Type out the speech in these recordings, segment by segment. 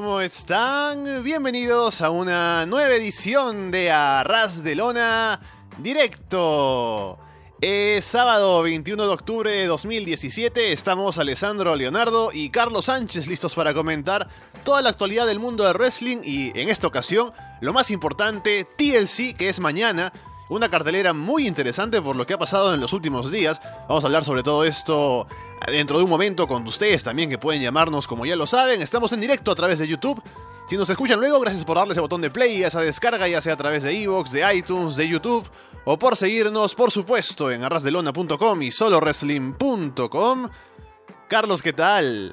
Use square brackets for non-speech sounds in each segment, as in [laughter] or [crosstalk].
¿cómo están? Bienvenidos a una nueva edición de Arras de Lona Directo. Es sábado 21 de octubre de 2017, estamos Alessandro Leonardo y Carlos Sánchez listos para comentar toda la actualidad del mundo del wrestling y en esta ocasión, lo más importante, TLC, que es mañana, una cartelera muy interesante por lo que ha pasado en los últimos días. Vamos a hablar sobre todo esto dentro de un momento con ustedes también que pueden llamarnos como ya lo saben. Estamos en directo a través de YouTube. Si nos escuchan luego, gracias por darle ese botón de play, esa descarga, ya sea a través de Evox, de iTunes, de YouTube, o por seguirnos, por supuesto, en arrasdelona.com y solowrestling.com. Carlos, ¿qué tal?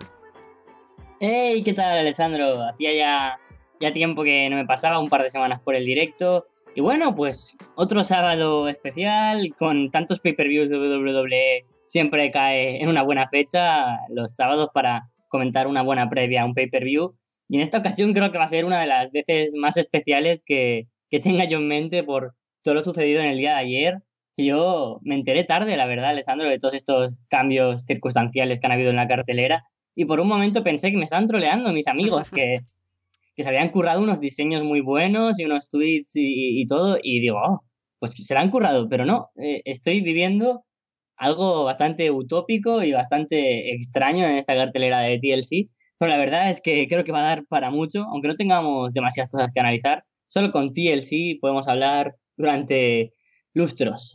Hey, ¿qué tal, Alessandro? Hacía ya, ya tiempo que no me pasaba, un par de semanas por el directo. Y bueno, pues otro sábado especial con tantos pay-per-views de WWE. Siempre cae en una buena fecha los sábados para comentar una buena previa a un pay-per-view. Y en esta ocasión creo que va a ser una de las veces más especiales que, que tenga yo en mente por todo lo sucedido en el día de ayer. Yo me enteré tarde, la verdad, Alessandro, de todos estos cambios circunstanciales que han habido en la cartelera. Y por un momento pensé que me estaban troleando mis amigos, que, [laughs] que se habían currado unos diseños muy buenos y unos tweets y, todo, y digo, oh, pues se la han currado, pero no, eh, estoy viviendo algo bastante utópico y bastante extraño en esta cartelera de TLC, pero la verdad es que creo que va a dar para mucho, aunque no tengamos demasiadas cosas que analizar, solo con TLC podemos hablar durante lustros.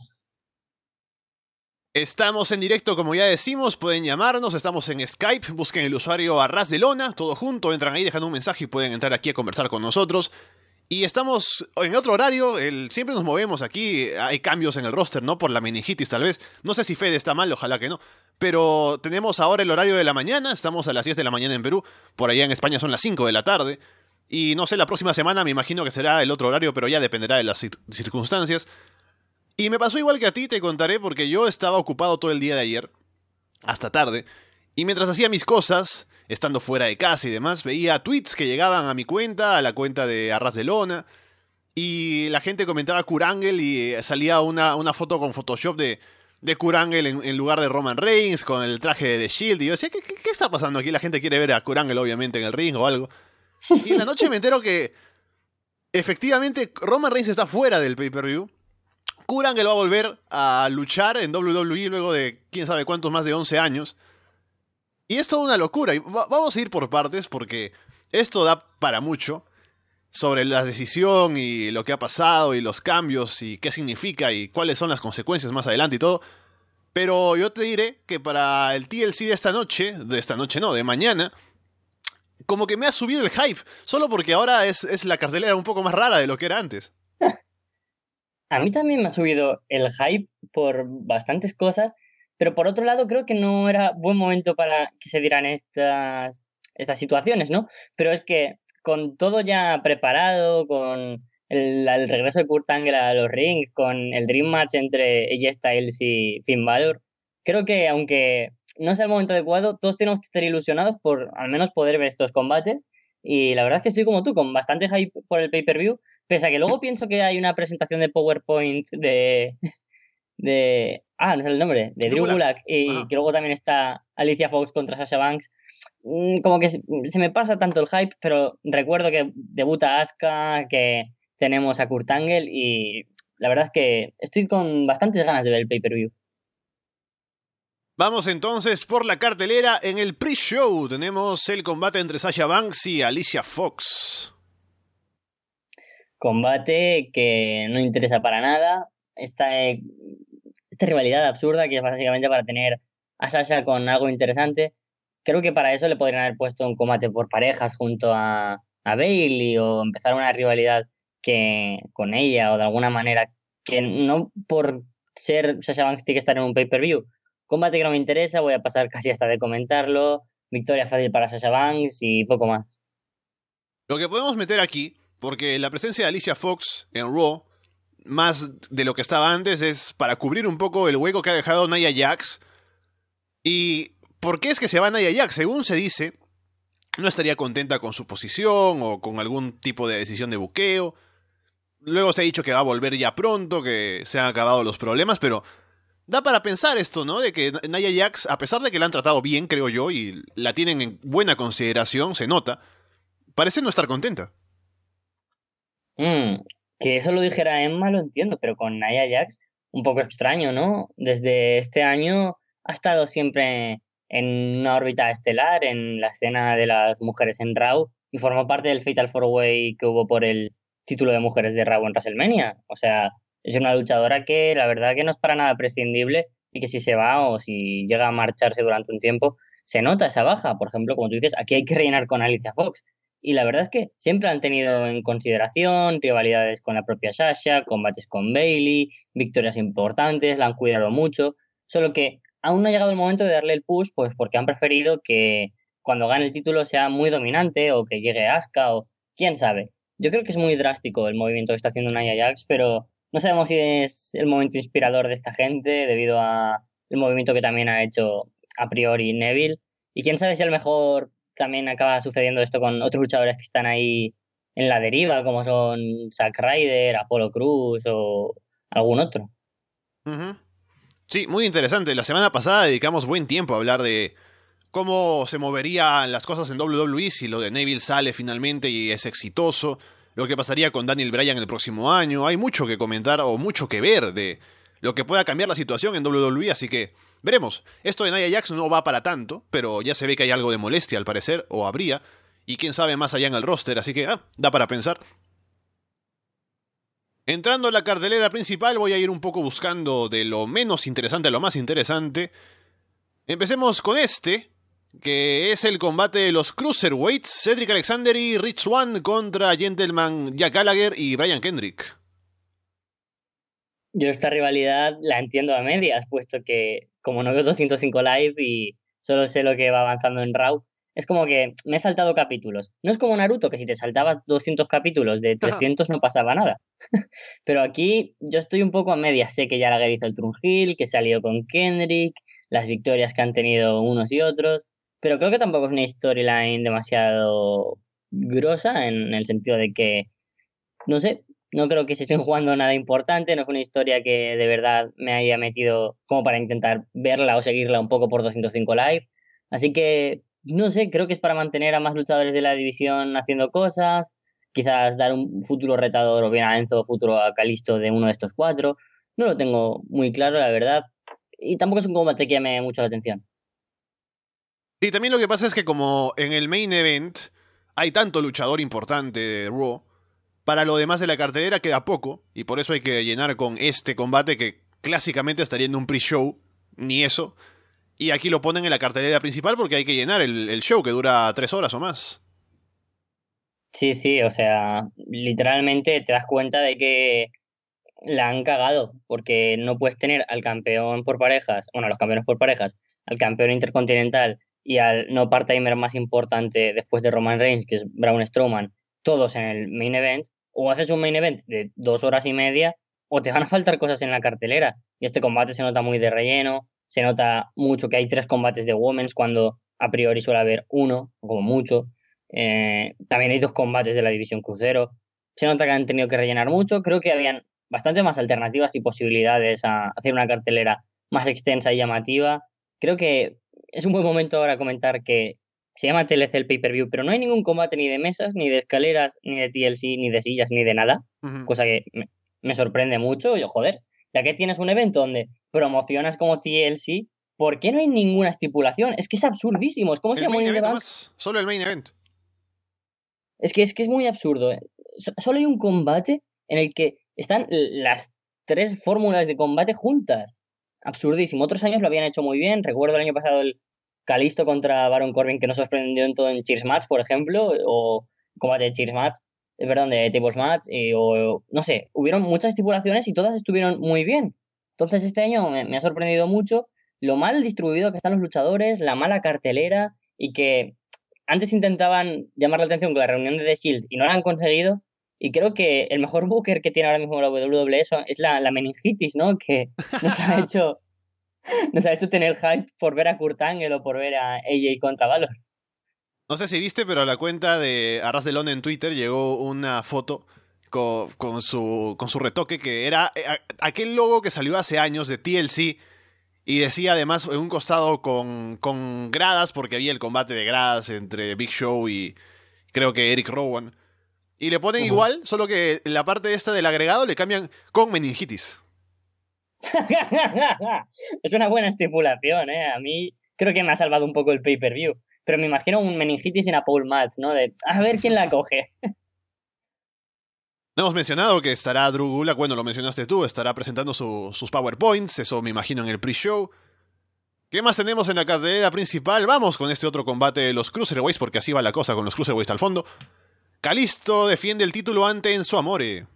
Estamos en directo, como ya decimos, pueden llamarnos, estamos en Skype, busquen el usuario Arras de Lona, todo junto, entran ahí, dejan un mensaje y pueden entrar aquí a conversar con nosotros. Y estamos en otro horario, el, siempre nos movemos aquí, hay cambios en el roster, ¿no? Por la meningitis tal vez. No sé si Fede está mal, ojalá que no. Pero tenemos ahora el horario de la mañana, estamos a las 10 de la mañana en Perú, por allá en España son las 5 de la tarde. Y no sé, la próxima semana me imagino que será el otro horario, pero ya dependerá de las circunstancias. Y me pasó igual que a ti, te contaré, porque yo estaba ocupado todo el día de ayer, hasta tarde, y mientras hacía mis cosas, estando fuera de casa y demás, veía tweets que llegaban a mi cuenta, a la cuenta de Arras de Lona, y la gente comentaba Kurangel y eh, salía una, una foto con Photoshop de, de Kurangel en, lugar de Roman Reigns, con el traje de The Shield, y yo decía, ¿qué, qué, está pasando aquí? La gente quiere ver a Kurangel obviamente en el ring o algo. Y en la noche me entero que efectivamente Roman Reigns está fuera del pay-per-view lo va a volver a luchar en WWE luego de quién sabe cuántos más de 11 años. Y es toda una locura. Y vamos a ir por partes porque esto da para mucho sobre la decisión y lo que ha pasado y los cambios y qué significa y cuáles son las consecuencias más adelante y todo. Pero yo te diré que para el TLC de esta noche, de esta noche no, de mañana, como que me ha subido el hype, solo porque ahora es, es la cartelera un poco más rara de lo que era antes. [laughs] A mí también me ha subido el hype por bastantes cosas, pero por otro lado creo que no era buen momento para que se dieran estas, estas situaciones, ¿no? Pero es que con todo ya preparado, con el, regreso de Kurt Angle a los rings, con el Dream Match entre AJ Styles y Finn Balor, creo que aunque no sea el momento adecuado, todos tenemos que estar ilusionados por al menos poder ver estos combates. Y la verdad es que estoy como tú, con bastante hype por el pay-per-view, Pese a que luego pienso que hay una presentación de PowerPoint de. de ah, no sé el nombre, de Drew Gulak, y que luego también está Alicia Fox contra Sasha Banks. Mm, como que se me pasa tanto el hype, pero recuerdo que debuta Asuka, que tenemos a Kurt Angle y la verdad es que estoy con bastantes ganas de ver el pay-per-view. Vamos entonces por la cartelera. En el pre-show tenemos el combate entre Sasha Banks y Alicia Fox combate que no interesa para nada. Esta, esta rivalidad absurda que es básicamente para tener a Sasha con algo interesante. Creo que para eso le podrían haber puesto un combate por parejas junto a, a Bailey o empezar una rivalidad que con ella o de alguna manera que no por ser Sasha Banks tiene que estar en un pay-per-view. Combate que no me interesa, voy a pasar casi hasta de comentarlo. Victoria fácil para Sasha Banks y poco más. Lo que podemos meter aquí porque la presencia de Alicia Fox en Raw, más de lo que estaba antes, es para cubrir un poco el hueco que ha dejado Nia Jax. ¿Y por qué es que se va Nia Jax? Según se dice, no estaría contenta con su posición o con algún tipo de decisión de buqueo. Luego se ha dicho que va a volver ya pronto, que se han acabado los problemas, pero da para pensar esto, ¿no? De que Nia Jax, a pesar de que la han tratado bien, creo yo, y la tienen en buena consideración, se nota, parece no estar contenta. Mm, que eso lo dijera Emma lo entiendo, pero con Nia Jax un poco extraño, ¿no? Desde este año ha estado siempre en una órbita estelar, en la escena de las mujeres en Raw, y formó parte del Fatal Four Way que hubo por el título de mujeres de Raw en WrestleMania. O sea, es una luchadora que la verdad que no es para nada prescindible y que si se va o si llega a marcharse durante un tiempo, se nota esa baja. Por ejemplo, como tú dices, aquí hay que rellenar con Alicia Fox. Y la verdad es que siempre han tenido en consideración rivalidades con la propia Sasha, combates con Bailey, victorias importantes, la han cuidado mucho. Solo que aún no ha llegado el momento de darle el push, pues porque han preferido que cuando gane el título sea muy dominante o que llegue Asuka o quién sabe. Yo creo que es muy drástico el movimiento que está haciendo Nia Jax, pero no sabemos si es el momento inspirador de esta gente debido a el movimiento que también ha hecho a priori Neville. Y quién sabe si a lo mejor también acaba sucediendo esto con otros luchadores que están ahí en la deriva, como son Zack Ryder, Apollo Cruz o algún otro. Sí, muy interesante. La semana pasada dedicamos buen tiempo a hablar de cómo se moverían las cosas en WWE si lo de Neville sale finalmente y es exitoso, lo que pasaría con Daniel Bryan el próximo año. Hay mucho que comentar o mucho que ver de lo que pueda cambiar la situación en WWE, así que veremos. Esto de Nia Jax no va para tanto, pero ya se ve que hay algo de molestia al parecer, o habría, y quién sabe más allá en el roster, así que ah, da para pensar. Entrando a la cartelera principal voy a ir un poco buscando de lo menos interesante a lo más interesante. Empecemos con este, que es el combate de los Cruiserweights, Cedric Alexander y Rich Swan contra Gentleman Jack Gallagher y Brian Kendrick. Yo esta rivalidad la entiendo a medias, puesto que como no veo 205 live y solo sé lo que va avanzando en Raw, es como que me he saltado capítulos. No es como Naruto, que si te saltabas 200 capítulos de 300 no pasaba nada. [laughs] Pero aquí yo estoy un poco a medias. Sé que ya la hizo el Trunjil, que salió con Kendrick, las victorias que han tenido unos y otros. Pero creo que tampoco es una storyline demasiado grosa en el sentido de que, no sé, no creo que se estén jugando nada importante, no es una historia que de verdad me haya metido como para intentar verla o seguirla un poco por 205 Live. Así que, no sé, creo que es para mantener a más luchadores de la división haciendo cosas, quizás dar un futuro retador o bien a Enzo futuro a Calisto de uno de estos cuatro. No lo tengo muy claro, la verdad. Y tampoco es un combate que llame mucho la atención. Y también lo que pasa es que como en el main event hay tanto luchador importante de Raw, para lo demás de la cartelera queda poco, y por eso hay que llenar con este combate que clásicamente estaría en un pre-show, ni eso. Y aquí lo ponen en la cartelera principal porque hay que llenar el, show que dura tres horas o más. Sí, sí, o sea, literalmente te das cuenta de que la han cagado, porque no puedes tener al campeón por parejas, bueno, los campeones por parejas, al campeón intercontinental y al no part-timer más importante después de Roman Reigns, que es Braun Strowman, todos en el main event, o haces un main event de dos horas y media, o te van a faltar cosas en la cartelera. Y este combate se nota muy de relleno, se nota mucho que hay tres combates de Women's cuando a priori suele haber uno, como mucho. Eh, también hay dos combates de la división crucero. Se nota que han tenido que rellenar mucho. Creo que habían bastante más alternativas y posibilidades a hacer una cartelera más extensa y llamativa. Creo que es un buen momento ahora comentar que se llama TLC el pay-per-view, pero no hay ningún combate ni de mesas, ni de escaleras, ni de TLC, ni de sillas, ni de nada. Cosa que me, sorprende mucho. Yo, joder, ya que tienes un evento donde promocionas como TLC, ¿por qué no hay ninguna estipulación? Es que es absurdísimo. Es como se llama un Solo el main event. Es que, es que es muy absurdo. ¿eh? Solo hay un combate en el que están las tres fórmulas de combate juntas. Absurdísimo. Otros años lo habían hecho muy bien. Recuerdo el año pasado el Calisto contra Baron Corbin que nos sorprendió en todo en Cheers Match, por ejemplo, o combate de Cheers Match, eh, perdón, de Tables Match, o no sé, hubieron muchas estipulaciones y todas estuvieron muy bien. Entonces este año me, ha sorprendido mucho lo mal distribuido que están los luchadores, la mala cartelera y que antes intentaban llamar la atención con la reunión de The Shield y no lo han conseguido. Y creo que el mejor [laughs] booker que tiene ahora mismo la WWE es la, la meningitis, ¿no? Que nos ha [laughs] hecho [laughs] nos ha hecho tener hype por ver a Kurt Angle o por ver a AJ contra Valor. No sé si viste, pero a la cuenta de Arras de Londres en Twitter llegó una foto con, su, con su retoque que era eh, aquel logo que salió hace años de TLC y decía además en un costado con, con gradas porque había el combate de gradas entre Big Show y, creo que Eric Rowan. Y le ponen igual, solo que la parte esta del agregado le cambian con meningitis. [laughs] es una buena estipulación, ¿eh? A mí creo que me ha salvado un poco el pay-per-view. Pero me imagino un meningitis en a Paul Match, ¿no? De a ver quién la coge. [laughs] No hemos mencionado que estará Drew Gulak, bueno, lo mencionaste tú, estará presentando sus PowerPoints, eso me imagino en el pre-show. ¿Qué más tenemos en la carrera principal? Vamos con este otro combate de los Cruiserweights, porque así va la cosa con los Cruiserweights al fondo. Calisto defiende el título ante Enzo Amore.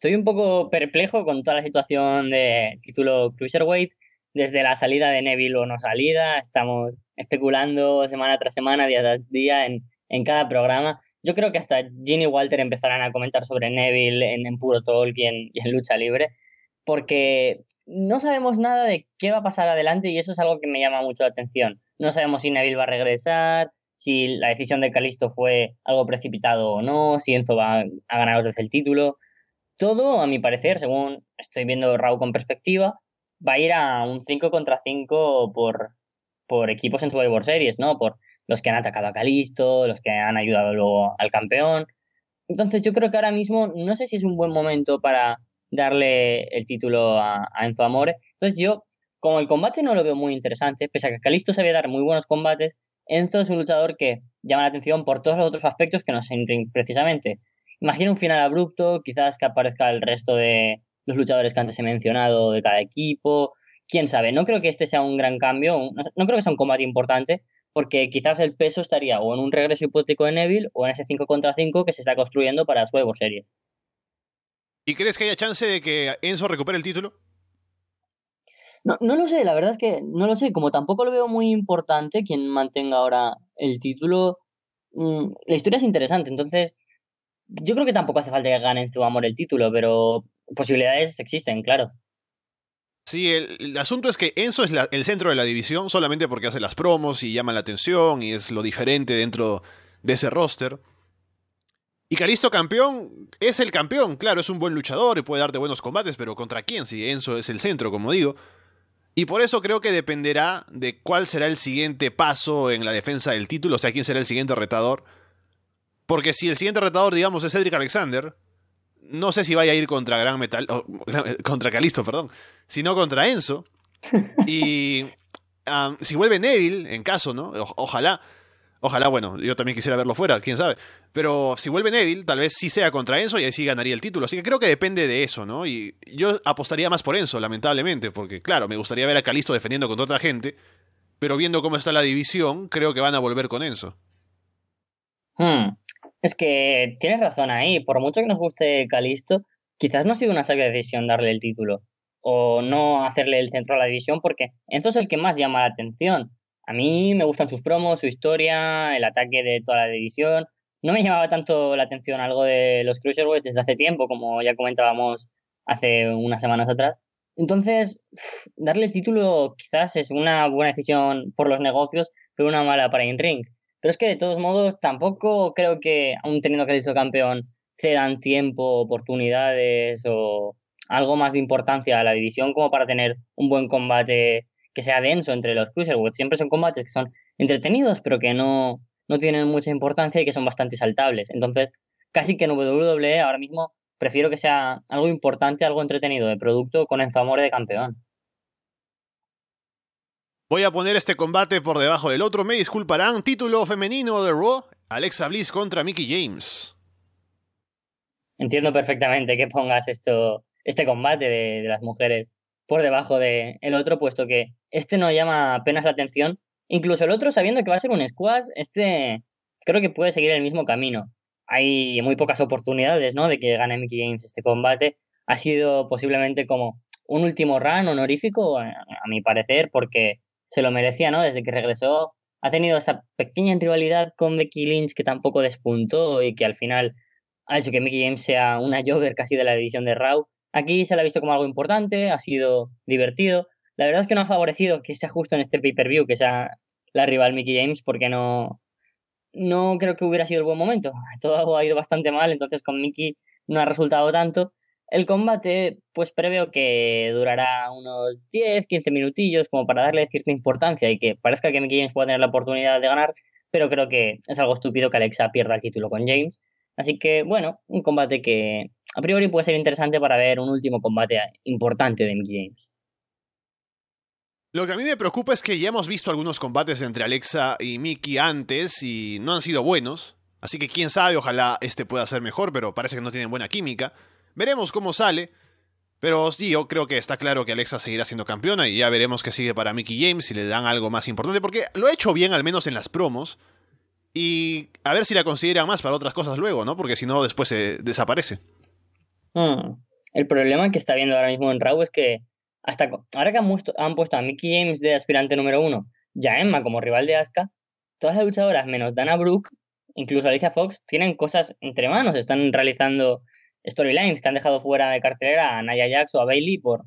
Estoy un poco perplejo con toda la situación del título Cruiserweight. Desde la salida de Neville o no salida, estamos especulando semana tras semana, día tras día, en, cada programa. Yo creo que hasta Ginny y Walter empezarán a comentar sobre Neville en, Puro Talk y en, Lucha Libre, porque no sabemos nada de qué va a pasar adelante y eso es algo que me llama mucho la atención. No sabemos si Neville va a regresar, si la decisión de Calisto fue algo precipitado o no, si Enzo va a ganar vez el título. Todo, a mi parecer, según estoy viendo Raw con perspectiva, va a ir a un 5 contra 5 por, por equipos en Survivor Series, ¿no? Por los que han atacado a Calisto, los que han ayudado luego al campeón. Entonces yo creo que ahora mismo no sé si es un buen momento para darle el título a, Enzo Amore. Entonces yo, como el combate no lo veo muy interesante, pese a que Calisto sabía dar muy buenos combates, Enzo es un luchador que llama la atención por todos los otros aspectos que no se precisamente. Imagina un final abrupto, quizás que aparezca el resto de los luchadores que antes he mencionado de cada equipo. Quién sabe, no creo que este sea un gran cambio, no creo que sea un combate importante, porque quizás el peso estaría o en un regreso hipotético de Neville o en ese 5 contra 5 que se está construyendo para su Evo Serie. ¿Y crees que haya chance de que Enzo recupere el título? No, no lo sé, la verdad es que no lo sé. Como tampoco lo veo muy importante quien mantenga ahora el título, mm, la historia es interesante. Entonces, yo creo que tampoco hace falta que gane Enzo Amor el título, pero posibilidades existen, claro. Sí, el, asunto es que Enzo es el centro de la división solamente porque hace las promos y llama la atención y es lo diferente dentro de ese roster. Y Calisto campeón es el campeón, claro, es un buen luchador y puede darte buenos combates, pero ¿contra quién? Si Enzo es el centro, como digo. Y por eso creo que dependerá de cuál será el siguiente paso en la defensa del título, o sea, quién será el siguiente retador. Porque si el siguiente retador, digamos, es Cedric Alexander, no sé si vaya a ir contra Gran Metal, contra Calisto, perdón, sino contra Enzo. Y [laughs] si vuelve Neville, en caso, ¿no? ojalá. Ojalá, bueno, yo también quisiera verlo fuera, quién sabe. Pero si vuelve Neville, tal vez sí sea contra Enzo y ahí sí ganaría el título. Así que creo que depende de eso, ¿no? Y yo apostaría más por Enzo, lamentablemente, porque claro, me gustaría ver a Calisto defendiendo contra otra gente, pero viendo cómo está la división, creo que van a volver con Enzo. Hmm. Es que tienes razón ahí. Por mucho que nos guste Calisto, quizás no ha sido una sabia decisión darle el título o no hacerle el centro a la división porque Enzo es el que más llama la atención. A mí me gustan sus promos, su historia, el ataque de toda la división. No me llamaba tanto la atención algo de los Cruiserweights desde hace tiempo, como ya comentábamos hace unas semanas atrás. Entonces, darle el título quizás es una buena decisión por los negocios, pero una mala para in-ring. Pero es que de todos modos tampoco creo que, aún teniendo que ser campeón, cedan tiempo, oportunidades o algo más de importancia a la división como para tener un buen combate que sea denso entre los cruiserweights. Siempre son combates que son entretenidos, pero que no, no tienen mucha importancia y que son bastante saltables. Entonces, casi que en WWE ahora mismo prefiero que sea algo importante, algo entretenido de producto con Enzo Amore de campeón. Voy a poner este combate por debajo del otro, me disculparán. Título femenino de Raw, Alexa Bliss contra Mickey James. Entiendo perfectamente que pongas esto, este combate de, las mujeres por debajo del el otro, puesto que este no llama apenas la atención. Incluso el otro, sabiendo que va a ser un squash, este creo que puede seguir el mismo camino. Hay muy pocas oportunidades, ¿no? De que gane Mickey James este combate. Ha sido posiblemente como un último run honorífico, a mi parecer, porque se lo merecía, ¿no? Desde que regresó ha tenido esa pequeña rivalidad con Becky Lynch que tampoco despuntó y que al final ha hecho que Mickey James sea una Jover casi de la división de Raw. Aquí se la ha visto como algo importante, ha sido divertido. La verdad es que no ha favorecido que sea justo en este pay-per-view que sea la rival Mickey James porque no, no creo que hubiera sido el buen momento. Todo ha ido bastante mal, entonces con Mickey no ha resultado tanto. El combate, pues preveo que durará unos 10, 15 minutillos como para darle cierta importancia y que parezca que Mickey James pueda tener la oportunidad de ganar, pero creo que es algo estúpido que Alexa pierda el título con James. Así que, bueno, un combate que a priori puede ser interesante para ver un último combate importante de Mickey James. Lo que a mí me preocupa es que ya hemos visto algunos combates entre Alexa y Mickey antes y no han sido buenos. Así que quién sabe, ojalá este pueda ser mejor, pero parece que no tienen buena química. Veremos cómo sale. Pero sí, yo creo que está claro que Alexa seguirá siendo campeona y ya veremos qué sigue para Mickey James si le dan algo más importante, porque lo ha hecho bien al menos en las promos. Y a ver si la consideran más para otras cosas luego, ¿no? Porque si no, después se desaparece. Hmm. El problema que está viendo ahora mismo en Raw es que hasta ahora que han, puesto a Mickey James de aspirante número uno y a Emma como rival de Asuka, todas las luchadoras menos Dana Brooke, incluso Alicia Fox, tienen cosas entre manos. Están realizando storylines que han dejado fuera de cartelera a Naya Jax o a Bailey por,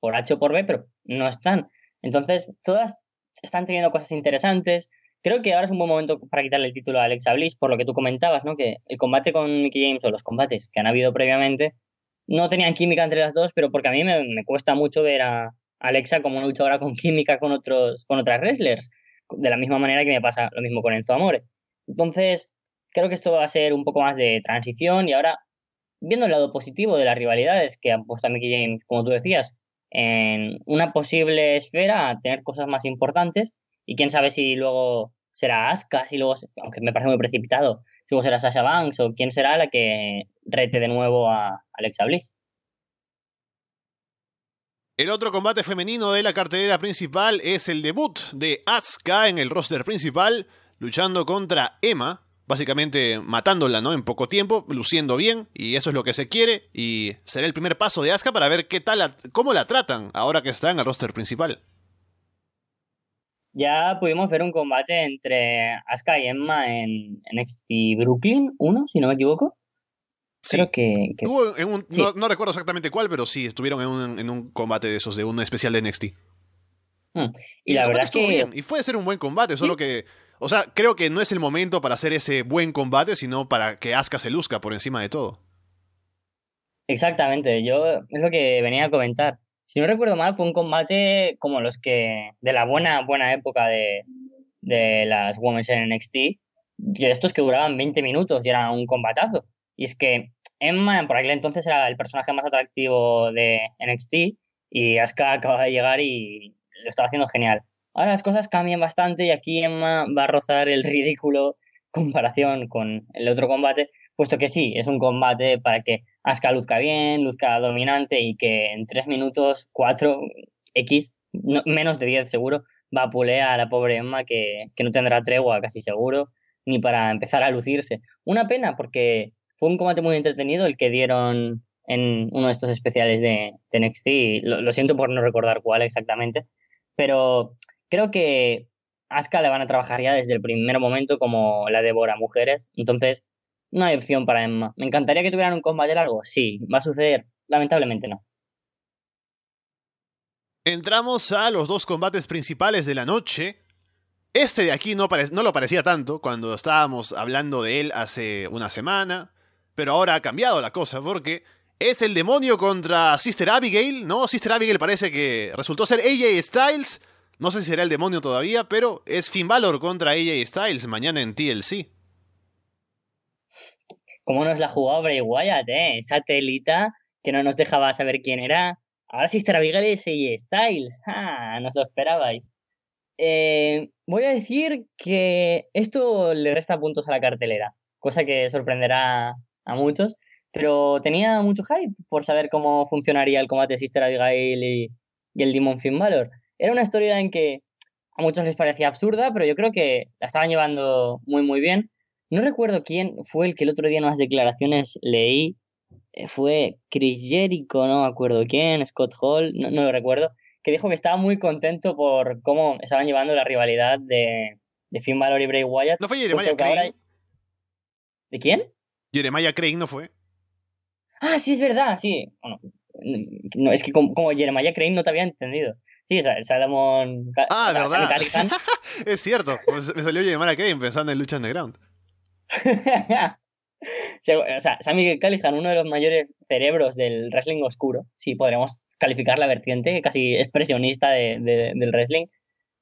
por H o por B, pero no están. Entonces, todas están teniendo cosas interesantes. Creo que ahora es un buen momento para quitarle el título a Alexa Bliss, por lo que tú comentabas, ¿no? Que el combate con Mickey James o los combates que han habido previamente no tenían química entre las dos, pero porque a mí me, cuesta mucho ver a Alexa como una luchadora con química con otros, con otras wrestlers. De la misma manera que me pasa lo mismo con Enzo Amore. Entonces, creo que esto va a ser un poco más de transición y ahora viendo el lado positivo de las rivalidades que han puesto a Mickey James, como tú decías, en una posible esfera a tener cosas más importantes y quién sabe si luego será Asuka, si luego, aunque me parece muy precipitado, si luego será Sasha Banks o quién será la que rete de nuevo a Alexa Bliss. El otro combate femenino de la cartelera principal es el debut de Asuka en el roster principal, luchando contra Emma, básicamente matándola, ¿no? En poco tiempo, luciendo bien, y eso es lo que se quiere, y será el primer paso de Asuka para ver qué tal, cómo la tratan ahora que está en el roster principal. Ya pudimos ver un combate entre Asuka y Emma en NXT Brooklyn 1, si no me equivoco. Creo que... no, recuerdo exactamente cuál, pero sí, estuvieron en un, combate de esos, de un especial de NXT. Hmm. Y, la verdad es que... Y puede ser un buen combate, solo que o sea, creo que no es el momento para hacer ese buen combate, sino para que Asuka se luzca por encima de todo. Exactamente, yo es lo que venía a comentar. Si no recuerdo mal, fue un combate como los que de la buena buena época de, de las Women's en NXT, de estos que duraban 20 minutos y era un combatazo. Y es que Emma por aquel entonces era el personaje más atractivo de NXT y Asuka acaba de llegar y lo estaba haciendo genial. Ahora las cosas cambian bastante y aquí Emma va a rozar el ridículo [laughs] comparación con el otro combate, puesto que sí, es un combate para que Asuka luzca bien, luzca dominante y que en 3 minutos, 4, X, menos de 10 seguro, va a pulear a la pobre Emma que, no tendrá tregua casi seguro, ni para empezar a lucirse. Una pena porque fue un combate muy entretenido el que dieron en uno de estos especiales de, de NXT. Lo siento por no recordar cuál exactamente, pero creo que Asuka le van a trabajar ya desde el primer momento como la devora mujeres. Entonces, no hay opción para Emma. ¿Me encantaría que tuvieran un combate largo? Sí. ¿Va a suceder? Lamentablemente no. Entramos a los dos combates principales de la noche. Este de aquí no, no lo parecía tanto cuando estábamos hablando de él hace una semana, pero ahora ha cambiado la cosa porque es el demonio contra Sister Abigail, ¿no? Sister Abigail parece que resultó ser AJ Styles no sé si será el demonio todavía, pero es Finn Balor contra AJ Styles mañana en TLC. ¿Cómo nos la jugó Bray Wyatt, eh? Esa telita que no nos dejaba saber quién era. Ahora sí estará Abigail y Styles. Ah, no lo esperabais. Eh, voy a decir que esto le resta puntos a la cartelera, cosa que sorprenderá a muchos, pero tenía mucho hype por saber cómo funcionaría el combate Sister Abigail y, y el Demon Finn Balor. Era una historia en que a muchos les parecía absurda, pero yo creo que la estaban llevando muy, muy bien. No recuerdo quién fue el que el otro día en unas declaraciones leí. Eh, fue Chris Jericho, no me acuerdo quién, Scott Hall, no, lo recuerdo, que dijo que estaba muy contento por cómo estaban llevando la rivalidad de, de Finn Balor y Bray Wyatt. ¿No fue Jeremiah Crane? ¿De quién? Jeremiah Crane no fue. Ah, sí, es verdad, sí. Bueno, no, es que como, como Jeremiah Crane no te había entendido. Sí, Salomón. Ah, ¿verdad? [laughs] es cierto. Me salió llamar a Kevin pensando en lucha underground. [laughs] o sea, Sammy Callihan, uno de los mayores cerebros del wrestling oscuro, si podríamos calificar la vertiente casi expresionista de, del wrestling,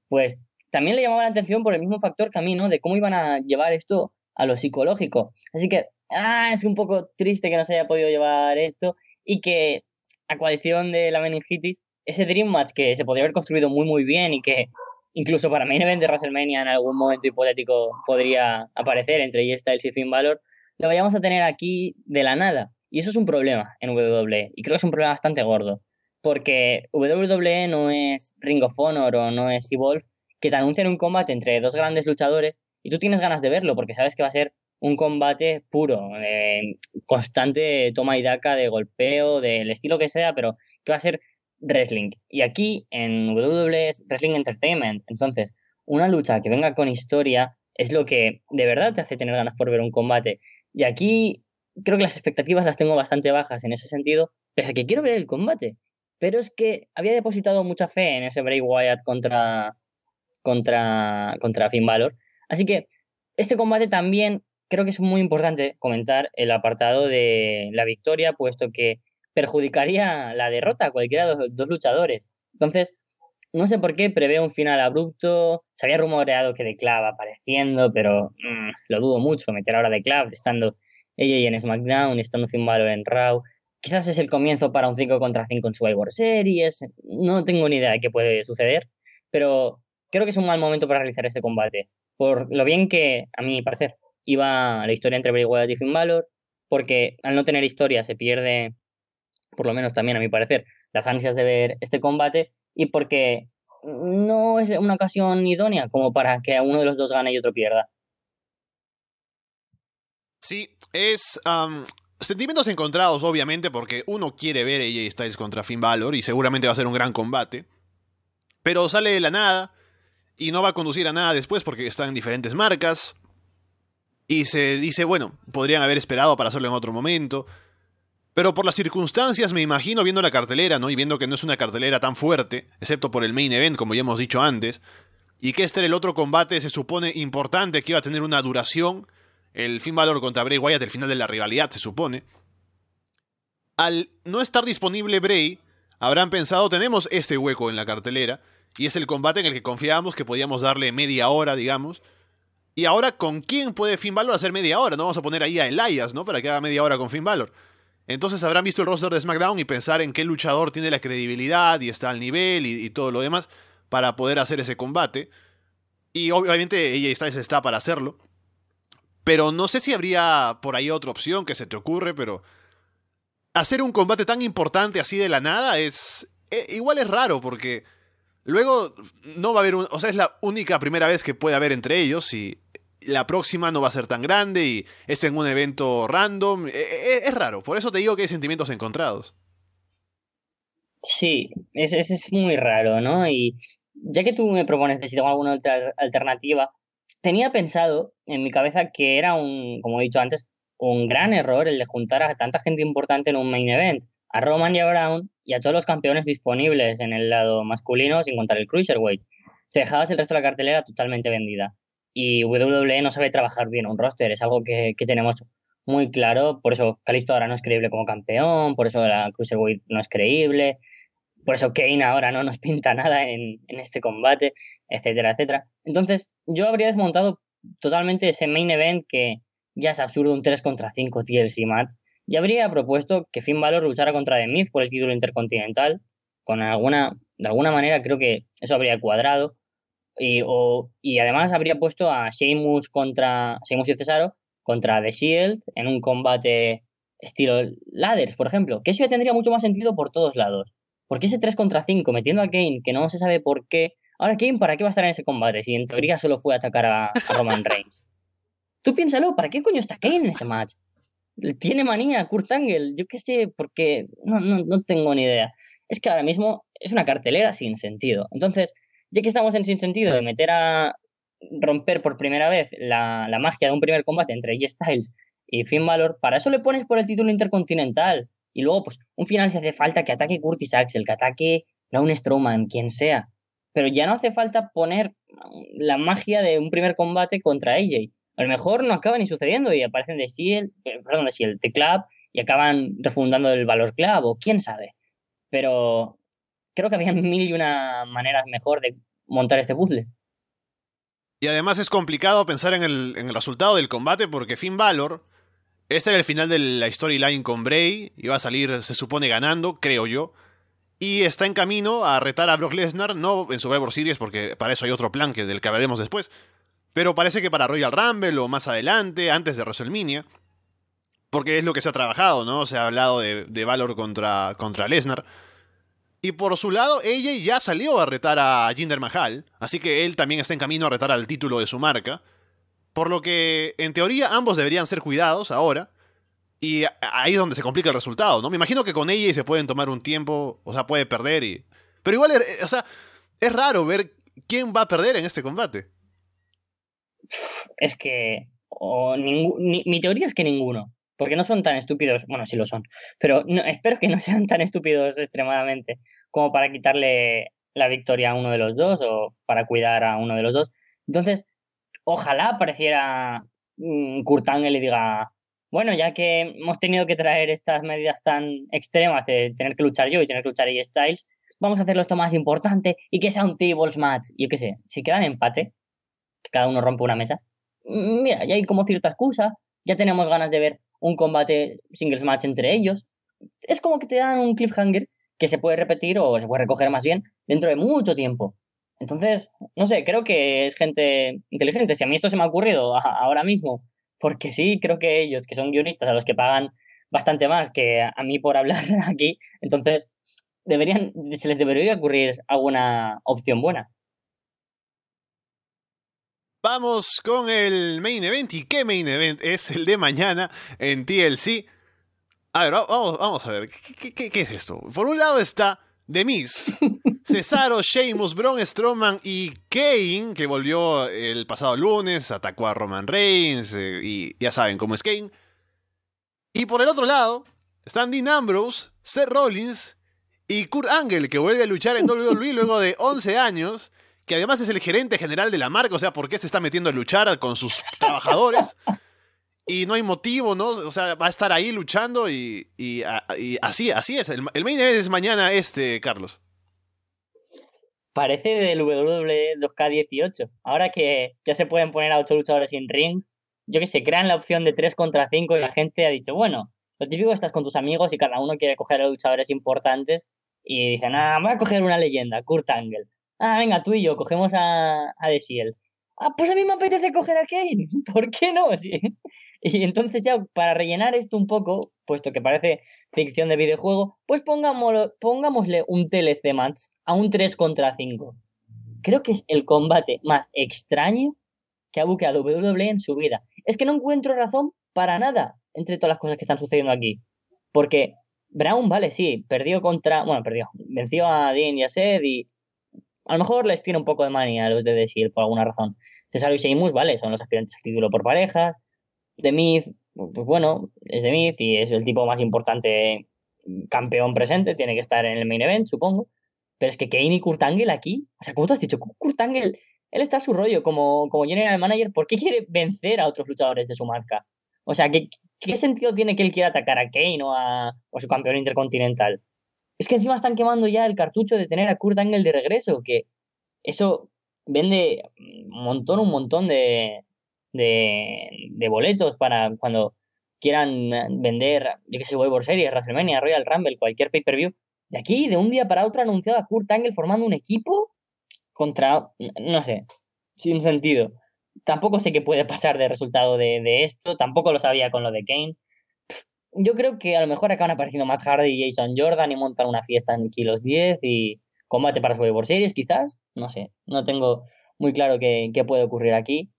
pues también le llamaba la atención por el mismo factor que a mí, ¿no? De cómo iban a llevar esto a lo psicológico. Así que, ah, es un poco triste que no se haya podido llevar esto y que a coalición de la meningitis, ese Dream Match que se podría haber construido muy, muy bien y que incluso para main event de WrestleMania en algún momento hipotético podría aparecer entre Styles y Finn Balor, lo vayamos a tener aquí de la nada. Y eso es un problema en WWE. Y creo que es un problema bastante gordo. Porque WWE no es Ring of Honor o no es Evolve, que te anuncian un combate entre dos grandes luchadores y tú tienes ganas de verlo porque sabes que va a ser un combate puro, de constante toma y daca de golpeo, del estilo que sea, pero que va a ser wrestling. Y aquí en WWE es Wrestling Entertainment. Entonces, una lucha que venga con historia es lo que de verdad te hace tener ganas por ver un combate. Y aquí creo que las expectativas las tengo bastante bajas en ese sentido, pese a que quiero ver el combate. Pero es que había depositado mucha fe en ese Bray Wyatt contra, contra, contra Finn Balor. Así que este combate también creo que es muy importante comentar el apartado de la victoria, puesto que perjudicaría la derrota a cualquiera de los dos luchadores. Entonces, no sé por qué prevé un final abrupto. Se había rumoreado que de Clav apareciendo, pero mm, lo dudo mucho meter ahora de Clav, estando ella en SmackDown, estando Finn Balor en Raw. Quizás es el comienzo para un 5 contra 5 en Survivor Series. No tengo ni idea de qué puede suceder, pero creo que es un mal momento para realizar este combate. Por lo bien que, a mi parecer, iba la historia entre Bray Wyatt y Finn Balor, porque al no tener historia se pierde, por lo menos también a mi parecer, las ansias de ver este combate y porque no es una ocasión idónea como para que uno de los dos gane y otro pierda. Sí, es sentimientos encontrados, obviamente, porque uno quiere ver a AJ Styles contra Finn Balor y seguramente va a ser un gran combate. Pero sale de la nada y no va a conducir a nada después porque están en diferentes marcas. Y se dice, bueno, podrían haber esperado para hacerlo en otro momento. Pero por las circunstancias me imagino viendo la cartelera, ¿no? Y viendo que no es una cartelera tan fuerte, excepto por el main event, como ya hemos dicho antes, y que este era el otro combate se supone importante, que iba a tener una duración, el Finn Balor contra Bray Wyatt, el final de la rivalidad, se supone. Al no estar disponible Bray, habrán pensado, tenemos este hueco en la cartelera, y es el combate en el que confiábamos que podíamos darle media hora, digamos, y ahora, ¿con quién puede Finn Balor hacer media hora? No vamos a poner ahí a Elias, ¿no? Para que haga media hora con Finn Balor. Entonces habrán visto el roster de SmackDown y pensar en qué luchador tiene la credibilidad y está al nivel y, todo lo demás para poder hacer ese combate. Y obviamente ella está para hacerlo. Pero no sé si habría por ahí otra opción que se te ocurre, pero hacer un combate tan importante así de la nada es... E, igual es raro porque Luego no va a haber un, o sea, es la única primera vez que puede haber entre ellos y la próxima no va a ser tan grande y es en un evento random. E, e, es, raro, por eso te digo que hay sentimientos encontrados. Sí, es, es, muy raro, ¿no? Y ya que tú me propones si tengo alguna otra alternativa, tenía pensado en mi cabeza que era un, como he dicho antes, un gran error el de juntar a tanta gente importante en un main event a Roman y a Brown y a todos los campeones disponibles en el lado masculino sin contar el Cruiserweight. Te dejabas el resto de la cartelera totalmente vendida. Y WWE no sabe trabajar bien un roster, es algo que, tenemos muy claro. Por eso Calisto ahora no es creíble como campeón, por eso la Cruiserweight no es creíble, por eso Kane ahora no nos [laughs] pinta nada en, este combate, etcétera, etcétera. Entonces, yo habría desmontado totalmente ese main event que ya es absurdo, un 3 contra 5 TLC match y habría propuesto que Finn Balor luchara contra The Miz por el título intercontinental. Con alguna, de alguna manera creo que eso habría cuadrado. Y, y además habría puesto a Sheamus contra Sheamus y Cesaro contra The Shield en un combate estilo ladders, por ejemplo. Que eso ya tendría mucho más sentido por todos lados. Porque ese 3 contra 5 metiendo a Kane, que no se sabe por qué. Ahora, Kane, ¿para qué va a estar en ese combate? Si en teoría solo fue a atacar a, a Roman Reigns. Tú piénsalo, ¿para qué coño está Kane en ese match? tiene manía Kurt Angle, yo qué sé, porque no, no, no tengo ni idea. Es que ahora mismo es una cartelera sin sentido. Entonces, ya que estamos en sentido de meter a romper por primera vez la, la magia de un primer combate entre G Styles y Finn Balor, para eso le pones por el título intercontinental. Y luego, pues, un final si hace falta que ataque Curtis Axel, que ataque Braun Strowman, quien sea. Pero ya no hace falta poner la magia de un primer combate contra AJ a lo mejor no acaba ni sucediendo y aparecen de Shield, eh, perdón, de Shield, The Club y acaban refundando el valor Club o quién sabe. Pero creo que había [laughs] mil y una maneras mejor de montar este puzzle. Y además es complicado pensar en el, en el resultado del combate porque Finn Balor, este era el final de la storyline con Bray, iba a salir, se supone, ganando, creo yo. Y está en camino a retar a Brock Lesnar, no en Survivor Series, porque para eso hay otro plan que del que hablaremos después. Pero parece que para Royal Rumble o más adelante, antes de WrestleMania. Porque es lo que se ha trabajado, ¿no? Se ha hablado de, de Valor contra, contra Lesnar. Y por su lado, AJ ya salió a retar a Jinder Mahal, así que él también está en camino a retar al título de su marca. Por lo que, en teoría, ambos deberían ser cuidados ahora. Y ahí es donde se complica el resultado, ¿no? Me imagino que con AJ se pueden tomar un tiempo, o sea, puede perder y... Pero igual, o sea, es raro ver quién va a perder en este combate. Es que... mi teoría es que ninguno porque no son tan estúpidos, bueno, sí lo son, pero espero que no sean tan estúpidos extremadamente como para quitarle la victoria a uno de los dos o para cuidar a uno de los dos. Entonces, ojalá apareciera um, Kurt Angle y diga, bueno, ya que hemos tenido que traer estas medidas tan extremas de tener que luchar yo y tener que luchar AJ Styles, vamos a hacerlo esto más importante y que sea un tables match. Yo qué sé, si quedan empate, que cada uno rompe una mesa, mm, mira, ya hay como cierta excusa, ya tenemos ganas de ver un combate singles match entre ellos. Es como que te dan un cliffhanger que se puede repetir o se puede recoger más bien dentro de mucho tiempo. Entonces, no sé, creo que es gente inteligente. Si a mí esto se me ha ocurrido ahora mismo, porque sí, creo que ellos, que son guionistas a los que pagan bastante más que a mí por hablar [laughs] aquí, entonces deberían, se les debería ocurrir alguna opción buena. Vamos con el main event. ¿Y qué main event es el de mañana en TLC? A ver, vamos, vamos a ver. ¿Qué, es esto? Por un lado está The Miz, [laughs] Cesaro, Sheamus, Braun Strowman y Kane, que volvió el pasado lunes, atacó a Roman Reigns eh, y ya saben cómo es Kane. Y por el otro lado están Dean Ambrose, Seth Rollins y Kurt Angle, que vuelve a luchar en [laughs] WWE luego de 11 años que además es el gerente general de la marca, o sea, ¿por qué se está metiendo a luchar con sus trabajadores? y no hay motivo, ¿no? O sea, va a estar ahí luchando y, así, así es. El, main event es mañana este, Carlos. Parece del WWE 2K18. Ahora que ya se pueden poner a ocho luchadores en ring, yo que sé, crean la opción de 3 contra 5 y la gente ha dicho, bueno, lo típico estás con tus amigos y cada uno quiere coger a luchadores importantes y dicen, ah, voy a coger una leyenda, Kurt Angle. Ah, venga, tú y yo, cogemos a, a Desiel. Ah, pues a mí me apetece coger a Kane. [laughs] ¿Por qué no? [laughs] Y entonces ya, para rellenar esto un poco, puesto que parece ficción de videojuego, pues pongámosle un TLC match a un 3 contra 5. Creo que es el combate más extraño que ha buqueado WWE en su vida. Es que no encuentro razón para nada entre todas las cosas que están sucediendo aquí. Porque Brown, vale, sí, perdió contra. Bueno, perdió. Venció a Dean y a Seth y a lo mejor les tiene un poco de manía los de decir por alguna razón. Cesaro y Sheamus, vale, son los aspirantes al título por parejas. The Myth, pues bueno, es The Myth y es el tipo más importante campeón presente, tiene que estar en el main event, supongo. Pero es que Kane y Kurt Angle aquí, o sea, como tú has dicho, Kurt Angle, él está a su rollo como, como general manager, ¿por qué quiere vencer a otros luchadores de su marca? O sea, ¿qué, sentido tiene que él quiera atacar a Kane o o a su campeón intercontinental? Es que encima están quemando ya el cartucho de tener a Kurt Angle de regreso, que eso vende un montón, un montón de, de, boletos para cuando quieran vender, yo qué sé, Survivor Series, WrestleMania, Royal Rumble, cualquier pay-per-view. De aquí, de un día para otro, anunciado a Kurt Angle formando un equipo contra, no sé, sin sentido. Tampoco sé qué puede pasar de resultado de, de esto, tampoco lo sabía con lo de Kane yo creo que a lo mejor acaban apareciendo Matt Hardy y Jason Jordan y montan una fiesta en Kilos 10 y combate para Survivor Series, quizás. No sé, no tengo muy claro qué, puede ocurrir aquí.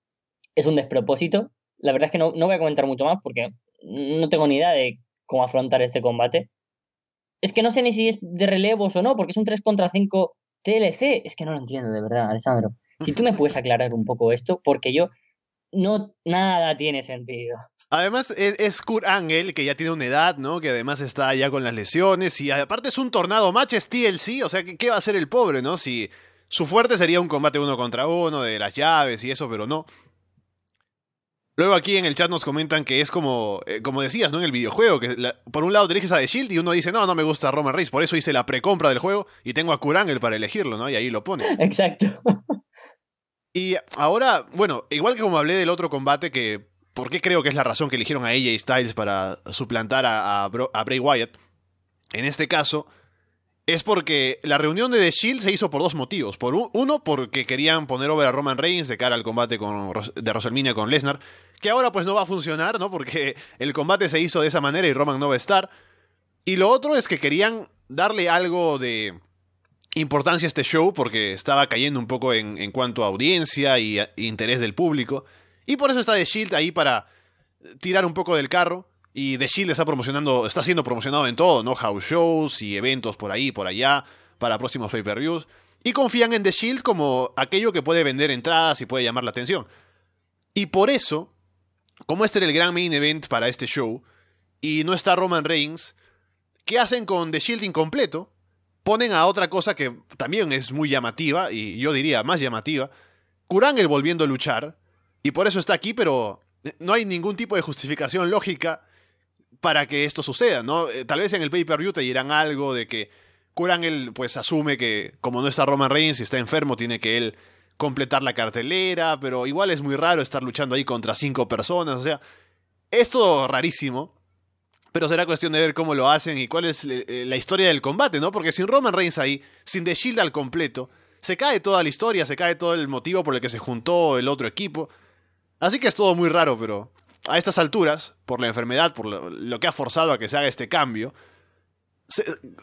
Es un despropósito. La verdad es que no, no voy a comentar mucho más porque no tengo ni idea de cómo afrontar este combate. Es que no sé ni si es de relevos o no, porque es un 3 contra 5 TLC. Es que no lo entiendo, de verdad, Alessandro. Si tú me puedes aclarar un poco esto, porque yo no nada tiene sentido. Además, es, Kurt Angle, que ya tiene una edad, ¿no? Que además está ya con las lesiones. Y aparte es un tornado match, es TLC. O sea, ¿qué, va a hacer el pobre, no? Si su fuerte sería un combate uno contra uno, de las llaves y eso, pero no. Luego aquí en el chat nos comentan que es como, eh, como decías, ¿no? En el videojuego, que por un lado te eliges a The Shield y uno dice, no, no me gusta Roman Reigns, por eso hice la precompra del juego y tengo a Kurt Angle para elegirlo, ¿no? Y ahí lo pone. Exacto. Y ahora, bueno, igual que como hablé del otro combate, que por qué creo que es la razón que eligieron a AJ Styles para suplantar a, Bray Wyatt, en este caso, es porque la reunión de The Shield se hizo por dos motivos. Por uno, porque querían poner over a Roman Reigns de cara al combate con, de WrestleMania con Lesnar, que ahora pues no va a funcionar, ¿no? Porque el combate se hizo de esa manera y Roman no va a estar. Y lo otro es que querían darle algo de importancia a este show porque estaba cayendo un poco en, cuanto a audiencia y, interés del público. Y por eso está The Shield ahí para tirar un poco del carro. Y The Shield está promocionando, está siendo promocionado en todo, ¿no? House shows y eventos por ahí, por allá, para próximos pay-per-views. Y confían en The Shield como aquello que puede vender entradas y puede llamar la atención. Y por eso, como este era el gran main event para este show, y no está Roman Reigns, ¿qué hacen con The Shield incompleto? Ponen a otra cosa que también es muy llamativa, y yo diría más llamativa, Kurangel volviendo a luchar, y por eso está aquí, pero no hay ningún tipo de justificación lógica para que esto suceda, ¿no? Eh, tal vez en el pay-per-view te dirán algo de que Kurangel pues asume que como no está Roman Reigns y está enfermo, tiene que él completar la cartelera, pero igual es muy raro estar luchando ahí contra cinco personas, o sea, es todo rarísimo. Pero será cuestión de ver cómo lo hacen y cuál es eh, la historia del combate, ¿no? Porque sin Roman Reigns ahí, sin The Shield al completo, se cae toda la historia, se cae todo el motivo por el que se juntó el otro equipo. Así que es todo muy raro, pero a estas alturas, por la enfermedad, por lo, que ha forzado a que se haga este cambio,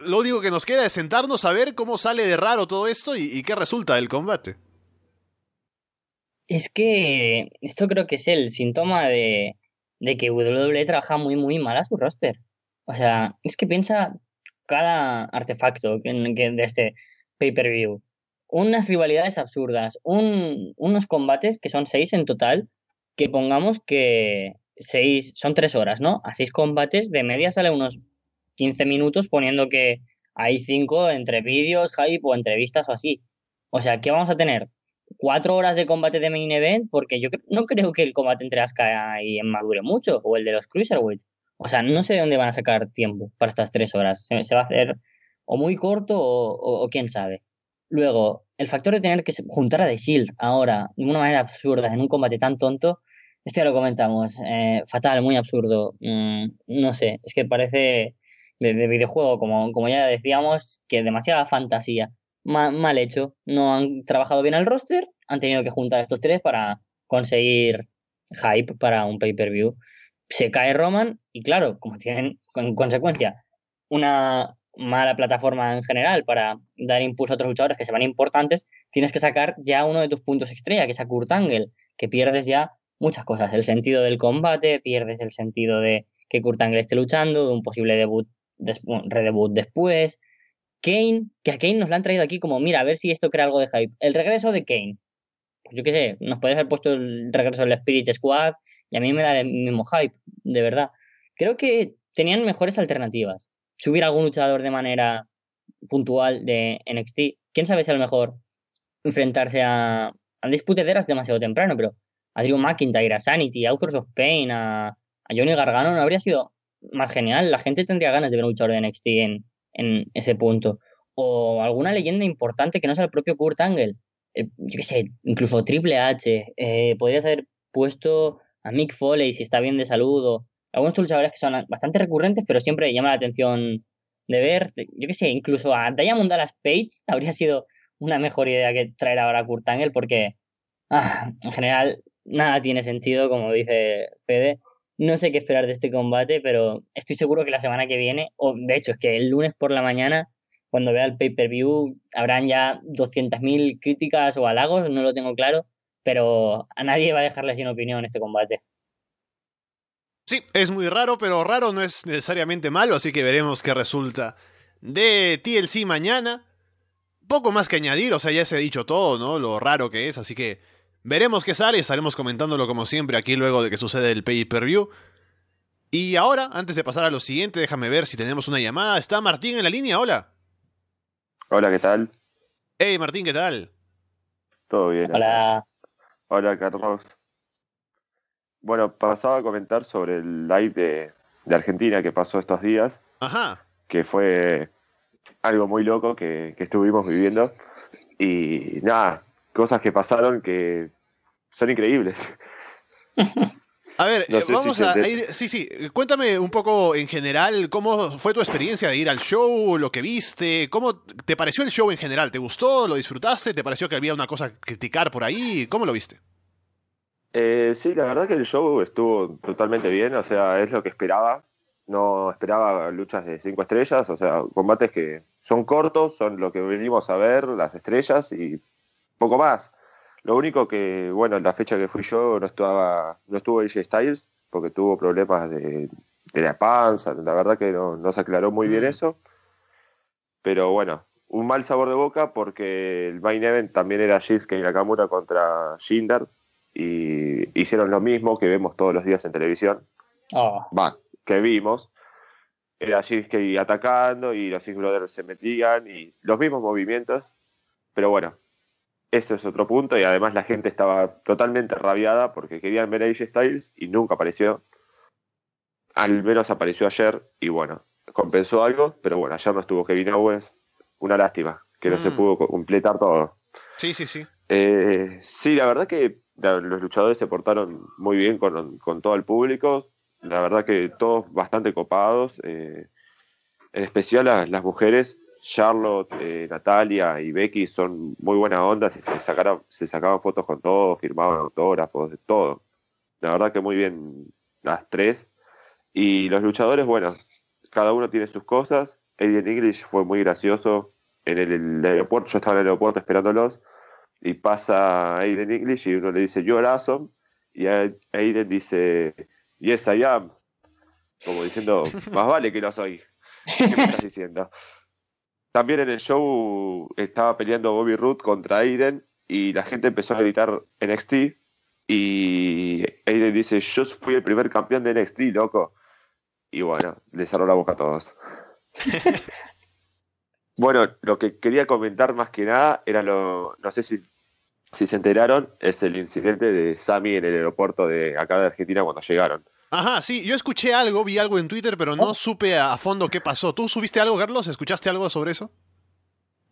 lo único que nos queda es sentarnos a ver cómo sale de raro todo esto y, qué resulta del combate. Es que esto creo que es el síntoma de, que WWE trabaja muy, muy mal a su roster. O sea, es que piensa cada artefacto de este pay-per-view. Unas rivalidades absurdas, unos combates que son seis en total, que pongamos que seis, son tres horas, ¿no? A seis combates de media sale unos 15 minutos poniendo que hay cinco entre vídeos, hype o entrevistas o así. O sea, ¿qué vamos a tener? Cuatro horas de combate de main event, porque yo no creo que el combate entre Asuka y Emma dure mucho, o el de los Cruiserweights. O sea, no sé de dónde van a sacar tiempo para estas tres horas. Se, va a hacer o muy corto o, quién sabe. Luego, el factor de tener que juntar a The Shield ahora, de una manera absurda, en un combate tan tonto, esto ya lo comentamos. Eh, fatal, muy absurdo. Mm, no sé, es que parece de, videojuego, como, como ya decíamos, que demasiada fantasía. mal hecho. No han trabajado bien el roster, han tenido que juntar estos tres para conseguir hype para un pay-per-view. Se cae Roman y claro, como tienen en consecuencia una mala plataforma en general para dar impulso a otros luchadores que se van importantes, tienes que sacar ya uno de tus puntos estrella, que es a Kurt Angle, que pierdes ya muchas cosas. El sentido del combate, pierdes el sentido de que Kurt Angle esté luchando, de un posible debut, redebut después. Kane, que a Kane nos lo han traído aquí como, mira, a ver si esto crea algo de hype. El regreso de Kane. Pues yo qué sé, nos podés haber puesto el regreso del Spirit Squad y a mí me da el mismo hype, de verdad. Creo que tenían mejores alternativas. Subir algún luchador de manera puntual de NXT. Quién sabe si a lo mejor enfrentarse a, a disputederas demasiado temprano, pero a Drew McIntyre, a Sanity, a Authors of Pain, a, Johnny Gargano, no habría sido más genial. La gente tendría ganas de ver un luchador de NXT en, en ese punto. O alguna leyenda importante que no sea el propio Kurt Angle. Eh, yo qué sé, incluso Triple H. Eh, podrías haber puesto a Mick Foley si está bien de salud. O algunos luchadores que son bastante recurrentes, pero siempre llama la atención de ver. Yo qué sé, incluso a Diamond Dallas Page habría sido una mejor idea que traer ahora a Kurt Angle porque ah, en general nada tiene sentido, como dice Fede. No sé qué esperar de este combate, pero estoy seguro que la semana que viene, o de hecho es que el lunes por la mañana, cuando vea el pay-per-view, habrán ya 200.000 críticas o halagos, no lo tengo claro, pero a nadie va a dejarle sin opinión este combate. Sí, es muy raro, pero raro no es necesariamente malo, así que veremos qué resulta de TLC mañana. Poco más que añadir, o sea, ya se ha dicho todo, ¿no? Lo raro que es, así que Veremos qué sale estaremos comentándolo como siempre aquí luego de que sucede el pay-per-view. Y ahora, antes de pasar a lo siguiente, déjame ver si tenemos una llamada. ¿Está Martín en la línea? Hola. Hola, ¿qué tal? Hey, Martín, ¿qué tal? Todo bien. Hola. Hola, Carlos. Bueno, pasaba a comentar sobre el live de, de Argentina que pasó estos días. Ajá. Que fue algo muy loco que, que estuvimos viviendo. Y nada, cosas que pasaron que son increíbles. A ver, eh, vamos a ir. Sí, sí. Cuéntame un poco en general cómo fue tu experiencia de ir al show, lo que viste, cómo te pareció el show en general. ¿Te gustó? ¿Lo disfrutaste? ¿Te pareció que había una cosa que criticar por ahí? ¿Cómo lo viste? Eh, sí, la verdad que el show estuvo totalmente bien. O sea, es lo que esperaba. No esperaba luchas de cinco estrellas. O sea, combates que son cortos, son lo que venimos a ver, las estrellas y poco más. Lo único que, bueno, en la fecha que fui yo no estaba, no estuvo AJ Styles porque tuvo problemas de, la panza. La verdad que no, se aclaró muy bien mm. eso. Pero bueno, un mal sabor de boca porque el main event también era Shinsuke Nakamura contra Jinder y hicieron lo mismo que vemos todos los días en televisión. Oh. Va, que vimos. Era Shinsuke atacando y los Six Brothers se metían y los mismos movimientos. Pero bueno, ese es otro punto y además la gente estaba totalmente rabiada porque querían ver a AJ Styles y nunca apareció. Al menos apareció ayer y bueno, compensó algo, pero bueno, ayer no estuvo Kevin Owens. Una lástima, que no se mm. pudo completar todo. Sí, sí, sí. Eh, sí, la verdad que los luchadores se portaron muy bien con, todo el público. La verdad que todos bastante copados. Eh, en especial las mujeres Charlotte, eh, Natalia y Becky son muy buenas ondas y se, sacaron, se sacaban fotos con todo, firmaban autógrafos, de todo. La verdad que muy bien las tres. Y los luchadores, bueno, cada uno tiene sus cosas. Aiden English fue muy gracioso en el, aeropuerto. Yo estaba en el aeropuerto esperándolos y pasa Aiden English y uno le dice, yo awesome. Y Aiden dice, yes, I am. Como diciendo, [laughs] más vale que lo soy. ¿Qué me estás diciendo? También en el show estaba peleando Bobby Roode contra Aiden y la gente empezó a gritar NXT y Aiden dice, yo fui el primer campeón de NXT, loco. Y bueno, le cerró la boca a todos. [laughs] bueno, lo que quería comentar más que nada era lo, no sé si, si se enteraron, es el incidente de Sammy en el aeropuerto de acá de Argentina cuando llegaron. Ajá, sí, yo escuché algo, vi algo en Twitter, pero no oh. supe a, fondo qué pasó. ¿Tú subiste algo, Carlos? ¿Escuchaste algo sobre eso?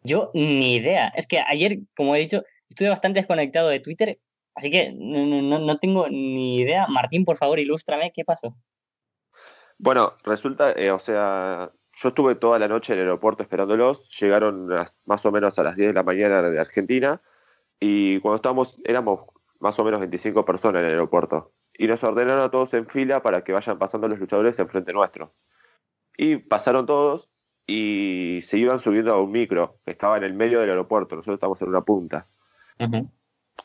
Yo ni idea. Es que ayer, como he dicho, estuve bastante desconectado de Twitter, así que no, tengo ni idea. Martín, por favor, ilústrame qué pasó. Bueno, resulta, eh, o sea, yo estuve toda la noche en el aeropuerto esperándolos. Llegaron más o menos a las 10 de la mañana de Argentina. Y cuando estábamos, éramos más o menos 25 personas en el aeropuerto y nos ordenaron a todos en fila para que vayan pasando los luchadores enfrente nuestro. Y pasaron todos y se iban subiendo a un micro que estaba en el medio del aeropuerto, nosotros estamos en una punta.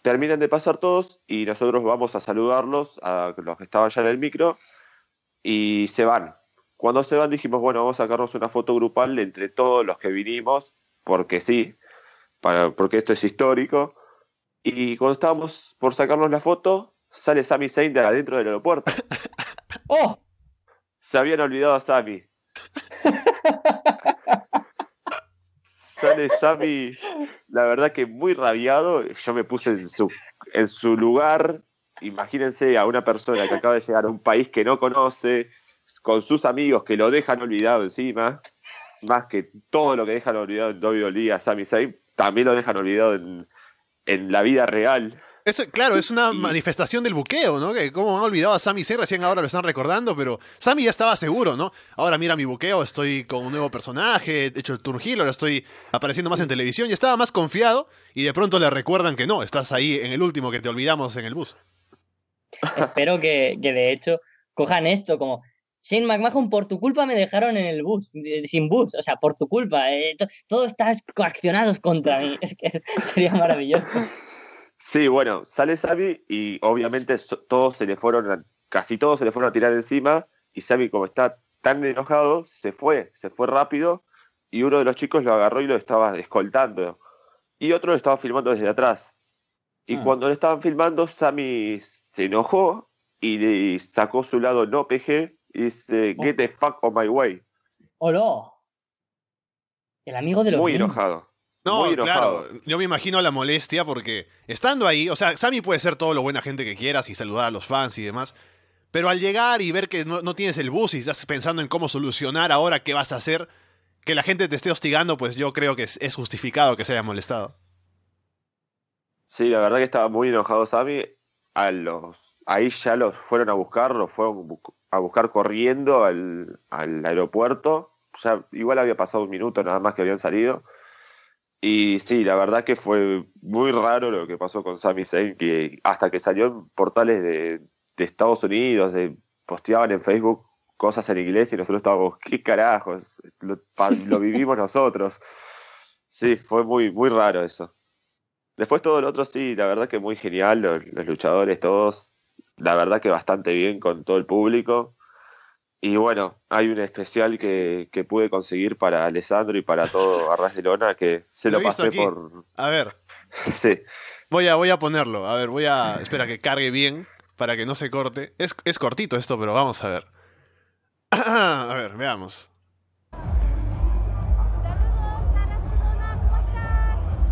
Terminan de pasar todos y nosotros vamos a saludarlos, a los que estaban ya en el micro, y se van. Cuando se van dijimos, bueno, vamos a sacarnos una foto grupal entre todos los que vinimos, porque sí, para, porque esto es histórico. Y cuando estábamos por sacarnos la foto, sale Sami Zayn de adentro del aeropuerto. [laughs] ¡Oh! Se habían olvidado a Sami. [laughs] sale Sami, la verdad que muy rabiado. Yo me puse en su, en su lugar. Imagínense a una persona que acaba de llegar a un país que no conoce, con sus amigos que lo dejan olvidado encima, más que todo lo que dejan olvidado en WWE a Sami Zayn, también lo dejan olvidado en, en la vida real. Eso, claro, es una manifestación del buqueo, ¿no? Que como han olvidado a Sammy C, recién ahora lo están recordando, pero Sammy ya estaba seguro, ¿no? Ahora mira mi buqueo, estoy con un nuevo personaje, he hecho el Turgil, ahora estoy apareciendo más en televisión y estaba más confiado y de pronto le recuerdan que no, estás ahí en el último que te olvidamos en el bus. Espero que, de hecho cojan esto como, Shane McMahon, por tu culpa me dejaron en el bus, sin bus, o sea, por tu culpa. Eh, todo está coaccionado contra mí. [laughs] Es que sería maravilloso. Sí, bueno, sale Sammy y obviamente todos se le fueron, casi todos se le fueron a tirar encima y Sammy como está tan enojado, se fue, se fue rápido y uno de los chicos lo agarró y lo estaba escoltando y otro lo estaba filmando desde atrás. Y ah. cuando lo estaban filmando, Sammy se enojó y le sacó su lado no PG y dice, oh. get the fuck on my way. ¡Hola! El amigo de los Muy enojado. No, claro, yo me imagino la molestia porque estando ahí, o sea, Sammy puede ser todo lo buena gente que quieras y saludar a los fans y demás, pero al llegar y ver que no, tienes el bus y estás pensando en cómo solucionar ahora qué vas a hacer, que la gente te esté hostigando, pues yo creo que es, justificado que se haya molestado. Sí, la verdad que estaba muy enojado Sammy. A los, ahí ya los fueron a buscar, los fueron a buscar corriendo al, al aeropuerto. Ya igual había pasado un minuto nada más que habían salido. Y sí, la verdad que fue muy raro lo que pasó con Sami Zayn, que hasta que salió en portales de, de Estados Unidos, de, posteaban en Facebook cosas en inglés y nosotros estábamos, ¿qué carajos? Lo, lo vivimos nosotros. Sí, fue muy, muy raro eso. Después todo lo otro, sí, la verdad que muy genial, los, los luchadores todos, la verdad que bastante bien con todo el público. Y bueno, hay un especial que, que pude conseguir para Alessandro y para todo Arras de Lona que se Lo pasé aquí. por... A ver, [laughs] Sí, voy a, voy a ponerlo. A ver, voy a. Espera que cargue bien para que no se corte. Es, es cortito esto, pero vamos a ver. [clears throat] A ver, veamos.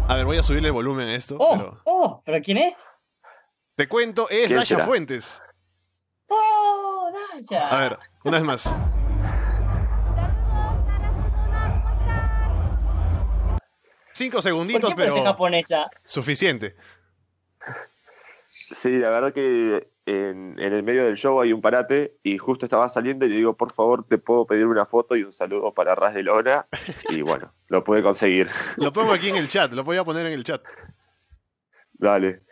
A ver, voy a subirle el volumen a esto. ¡Oh! pero ¡Oh! ¿Pero quién es? te cuento, es ¿Quién Dasha? Fuentes. ¡Oh! A ver, una vez más. Cinco ¿Por segunditos, qué parece pero japonesa? suficiente. sí, la verdad que en, en el medio del show hay un parate y justo estaba saliendo y le digo, por favor, te puedo pedir una foto y un saludo para Arras de Lona. Y bueno, lo pude conseguir. [laughs] Lo pongo aquí en el chat, lo voy a poner en el chat. Dale.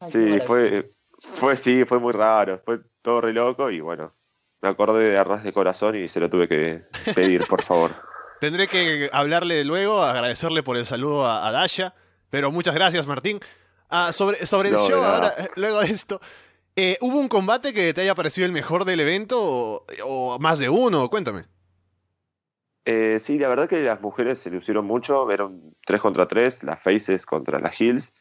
Ay, qué Sí, fue, fue, sí, fue muy raro, fue todo re loco y bueno, me acordé de Arras de Corazón y se lo tuve que pedir, por favor. [laughs] Tendré que hablarle luego, agradecerle por el saludo a, a Dasha. Pero muchas gracias, Martín. Ah, sobre, sobre el No, show, ahora, [laughs] luego de esto. eh, ¿Hubo un combate que te haya parecido el mejor del evento? O, o más de uno? Cuéntame. Eh, sí, la verdad que las mujeres se lucieron mucho, eran 3 contra 3, las Faces contra las Hills,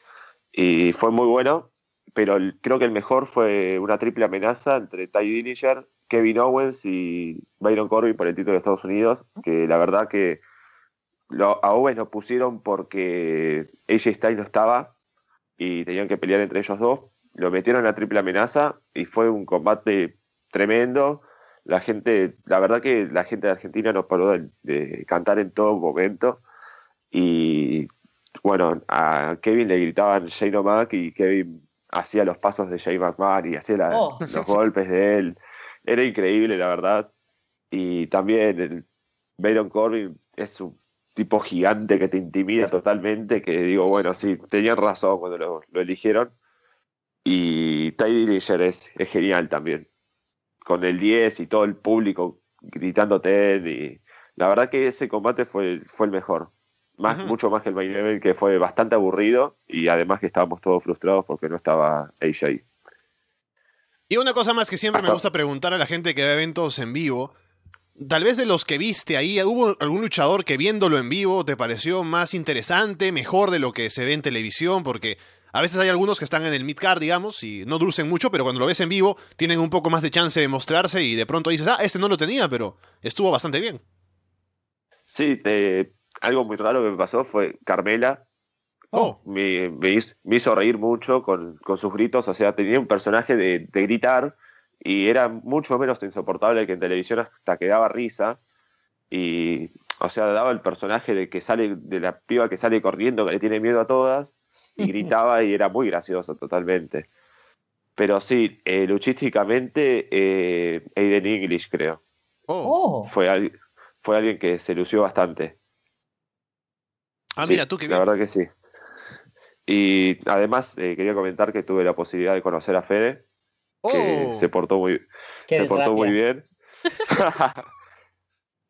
y fue muy bueno, pero creo que el mejor fue una triple amenaza entre Ty Dillinger, Kevin Owens y Byron Corbin por el título de Estados Unidos, que la verdad que a Owens lo pusieron porque AJ Styles no estaba y tenían que pelear entre ellos dos, lo metieron en la triple amenaza y fue un combate tremendo la gente, la verdad que la gente de Argentina no paró de, de cantar en todo momento. Y bueno, a Kevin le gritaban Shane O'Mac y Kevin hacía los pasos de Shane McMahon y hacía la- Oh. los golpes de él. Era increíble, la verdad. Y también el Baron Corbin es un tipo gigante que te intimida totalmente, que digo, bueno, sí, tenían razón cuando lo, lo eligieron. Y Ty Dillinger es, es genial también con el 10 y todo el público gritándote y la verdad que ese combate fue, fue el mejor. Más. Mucho más que el main event, que fue bastante aburrido y además que estábamos todos frustrados porque no estaba AJ. Y una cosa más que siempre me gusta preguntar a la gente que ve eventos en vivo. Tal vez de los que viste ahí, ¿hubo algún luchador que viéndolo en vivo te pareció más interesante, mejor de lo que se ve en televisión? Porque a veces hay algunos que están en el mid-card, digamos, y no dulcen mucho, pero cuando lo ves en vivo tienen un poco más de chance de mostrarse y de pronto dices, ah, este no lo tenía, pero estuvo bastante bien. Sí, te- algo muy raro que me pasó fue Carmela. Oh, Me, me hizo, me hizo reír mucho con, con sus gritos, o sea, tenía un personaje de, de gritar y era mucho menos insoportable que en televisión hasta que daba risa. Y, o sea, daba el personaje de que sale, de la piba que sale corriendo, que le tiene miedo a todas, y [laughs] gritaba y era muy gracioso totalmente. Pero sí, eh, luchísticamente, eh, Aiden English, creo. oh. ¡Oh! Fue, al- fue alguien que se lució bastante. Ah, Sí, mira, tú que La verdad que sí. Y además eh, quería comentar que tuve la posibilidad de conocer a Fede, que Oh. se portó muy, ¡Qué se portó muy bien. [laughs]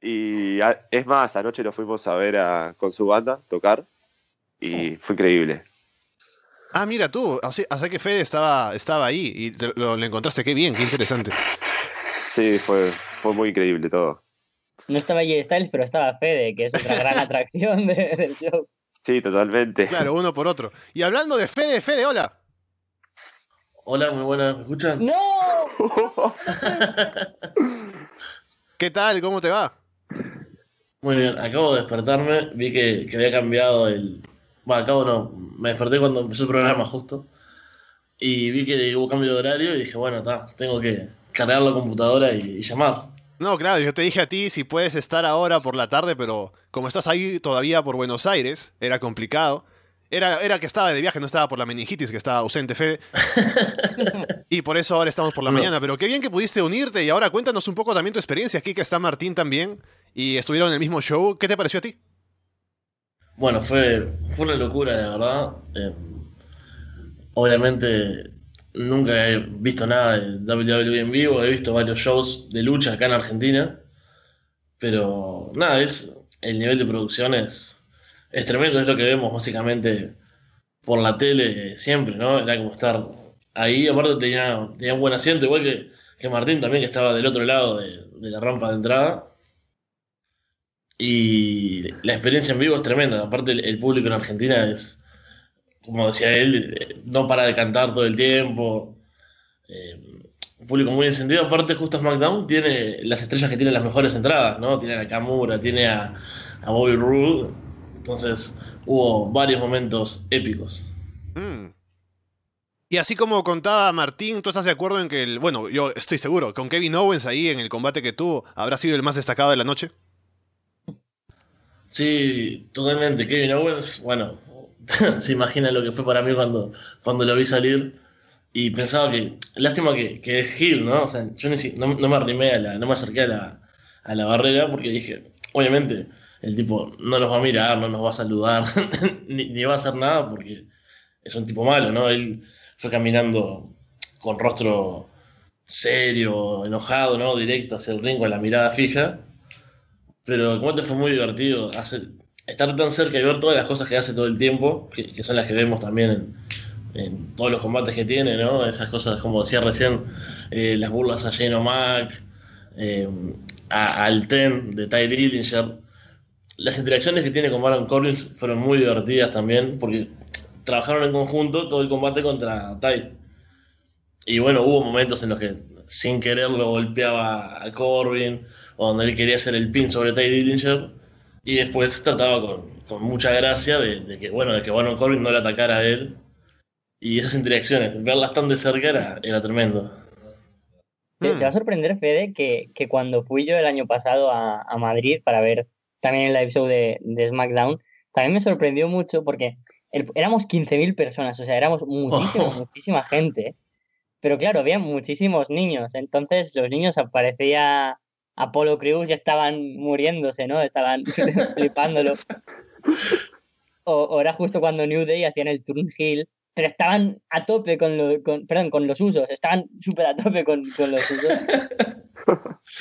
y a- es más, anoche lo fuimos a ver a- con su banda tocar y fue increíble. Ah, mira tú, así, así que Fede estaba, estaba ahí y te- lo, lo encontraste, qué bien, qué interesante. [laughs] Sí, fue, fue muy increíble todo. No estaba Jay Styles, pero estaba Fede, que es otra gran [laughs] atracción de- del show. Sí, totalmente. Claro, uno por otro. Y hablando de Fede, Fede, hola. Hola, muy buenas, ¿me escuchan? ¡No! [laughs] ¿Qué tal? ¿Cómo te va? Muy bien, acabo de despertarme, vi que, que había cambiado el... Bueno, acabo no, me desperté cuando empezó el programa justo. Y vi que hubo cambio de horario y dije, bueno, está, tengo que cargar la computadora y, y llamar. No, claro, yo te dije a ti si puedes estar ahora por la tarde, pero como estás ahí todavía por Buenos Aires, era complicado. Era, era que estaba de viaje, no estaba por la meningitis, que estaba ausente Fede. [laughs] y por eso ahora estamos por la No. mañana. Pero qué bien que pudiste unirte y ahora cuéntanos un poco también tu experiencia. Aquí que está Martín también y estuvieron en el mismo show. ¿Qué te pareció a ti? Bueno, fue, fue una locura, la verdad. Eh, obviamente nunca he visto nada de WWE en vivo, he visto varios shows de lucha acá en Argentina, pero nada, es el nivel de producción es, es tremendo, es lo que vemos básicamente por la tele siempre, ¿no? Era como estar ahí, aparte tenía, tenía un buen asiento, igual que, que Martín también, que estaba del otro lado de, de la rampa de entrada. Y la experiencia en vivo es tremenda. Aparte, el, el público en Argentina es, como decía él, no para de cantar todo el tiempo. Eh, un público muy encendido. Aparte, justo SmackDown tiene las estrellas que tienen las mejores entradas, ¿no? Tiene a Kamura, tiene a, a Bobby Roode. Entonces, hubo varios momentos épicos. Mm. Y así como contaba Martín, ¿tú estás de acuerdo en que el. Bueno, yo estoy seguro, con Kevin Owens ahí en el combate que tuvo, habrá sido el más destacado de la noche? Sí, totalmente. Kevin Owens, bueno, [laughs] se imagina lo que fue para mí cuando, cuando lo vi salir y pensaba que, lástima que, que es Hill, ¿no? O sea, yo ni no, no me arrimé a la, no me acerqué a la, a la barrera porque dije, obviamente, el tipo no nos va a mirar, no nos va a saludar, [laughs] ni, ni va a hacer nada porque es un tipo malo, ¿no? Él fue caminando con rostro serio, enojado, ¿no? Directo hacia el ring con la mirada fija. Pero el combate fue muy divertido. Estar tan cerca y ver todas las cosas que hace todo el tiempo, que, son las que vemos también en, todos los combates que tiene, ¿no? Esas cosas, como decía recién, eh, las burlas a Shane O'Mac, eh, al Ten de Ty Dillinger. Las interacciones que tiene con Baron Corbin fueron muy divertidas también, porque trabajaron en conjunto todo el combate contra Ty. Y bueno, hubo momentos en los que sin querer lo golpeaba a Corbin, o donde él quería hacer el pin sobre Ty Dillinger, y después trataba con, con mucha gracia de, de que, bueno, de que Baron Corbin no le atacara a él. Y esas interacciones, verlas tan de cerca era, era tremendo. Te, te va a sorprender, Fede, que, que cuando fui yo el año pasado a, a Madrid para ver también el live show de, de SmackDown, también me sorprendió mucho porque el- éramos 15.000 personas, o sea, éramos muchísima, Oh. muchísima gente. Pero claro, había muchísimos niños. Entonces los niños aparecía Apolo Crews ya estaban muriéndose, ¿no? Estaban [laughs] flipándolo. O, o era justo cuando New Day hacían el turn heel, pero estaban a tope con, lo- con- perdón, con los usos, estaban súper a tope con, con los usos.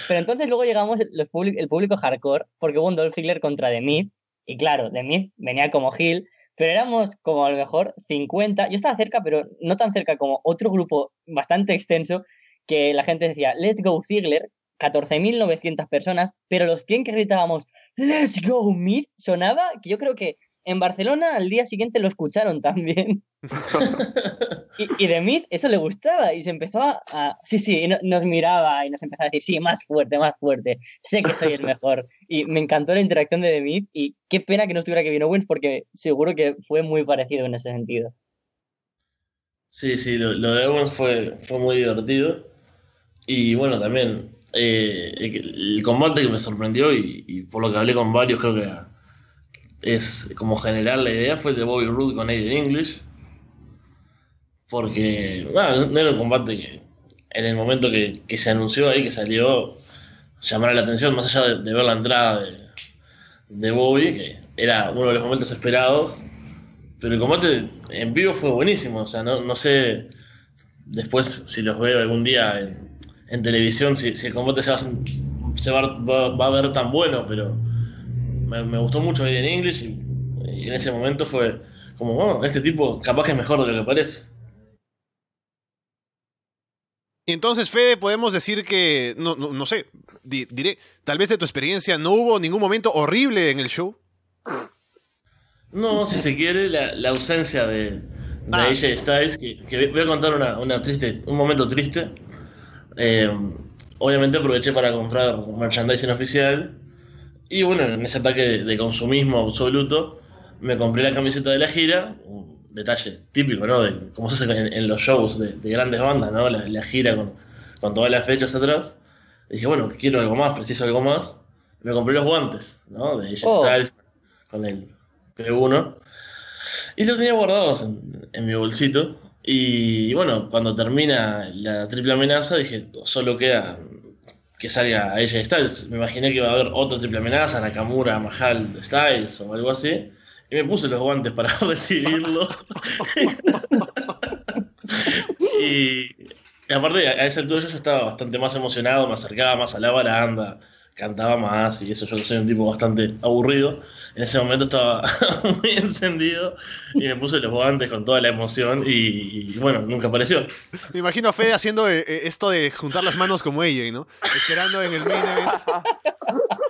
Pero entonces luego llegamos los public- el público hardcore, porque hubo un Dolph Ziggler contra The Miz, y claro, The Miz venía como heel, pero éramos como a lo mejor 50, yo estaba cerca, pero no tan cerca como otro grupo bastante extenso, que la gente decía, Let's Go Ziggler, 14.900 personas, pero los 100 que gritábamos, Let's Go Miz, sonaba que yo creo que en Barcelona al día siguiente lo escucharon también. [laughs] Y, y de eso le gustaba y se empezó a... sí, sí, no- nos miraba y nos empezaba a decir, sí, más fuerte, más fuerte, sé que soy el mejor. Y me encantó la interacción de The Miz y qué pena que no estuviera Kevin Owens porque seguro que fue muy parecido en ese sentido. Sí, sí, lo, lo de Owens fue, fue muy divertido. Y bueno, también eh, el, combate que me sorprendió y, por lo que hablé con varios, creo que es como general la idea, fue el de Bobby Roode con Aiden English. Porque nada, no era un combate que en el momento que, que se anunció ahí, que salió, llamara la atención, más allá de, ver la entrada de, de Bobby, que era uno de los momentos esperados. Pero el combate en vivo fue buenísimo. O sea, no, no sé después si los veo algún día en, en televisión, si, si el combate se, va, se va, va- va a ver tan bueno, pero me, me gustó mucho Aiden English y, y en ese momento fue como, bueno, este tipo capaz que es mejor de lo que parece. Y entonces, Fede, podemos decir que, no, no, no sé, di- diré, tal vez de tu experiencia no hubo ningún momento horrible en el show. No, si se quiere, la, la ausencia de, de Ah. AJ Styles, que, que voy a contar una, una triste, un momento triste. Eh, obviamente aproveché para comprar merchandising oficial. Y bueno, en ese ataque de, consumismo absoluto, me compré la camiseta de la gira, un detalle típico, ¿no? De cómo se hace en, en los shows de, de grandes bandas, ¿no? La, la gira con, con todas las fechas atrás. Y dije, bueno, quiero algo más, preciso algo más. Me compré los guantes, ¿no? De AJ Oh. Styles con el P1. Y los tenía guardados en, en mi bolsito. Y bueno, cuando termina la triple amenaza, dije, solo queda que salga ella Styles. Me imaginé que iba a haber otra triple amenaza, Nakamura, Mahal, Styles o algo así. Y me puse los guantes para [laughs] recibirlo. [laughs] y, aparte, a ese altura yo estaba bastante más emocionado, me acercaba más a la baranda, cantaba más y eso yo soy un tipo bastante aburrido. En ese momento estaba [laughs] muy encendido y me puse los guantes con toda la emoción y, y bueno, nunca apareció. Me imagino a Fede haciendo eh, eh, esto de juntar las manos como ella, ¿no? Esperando en el main event.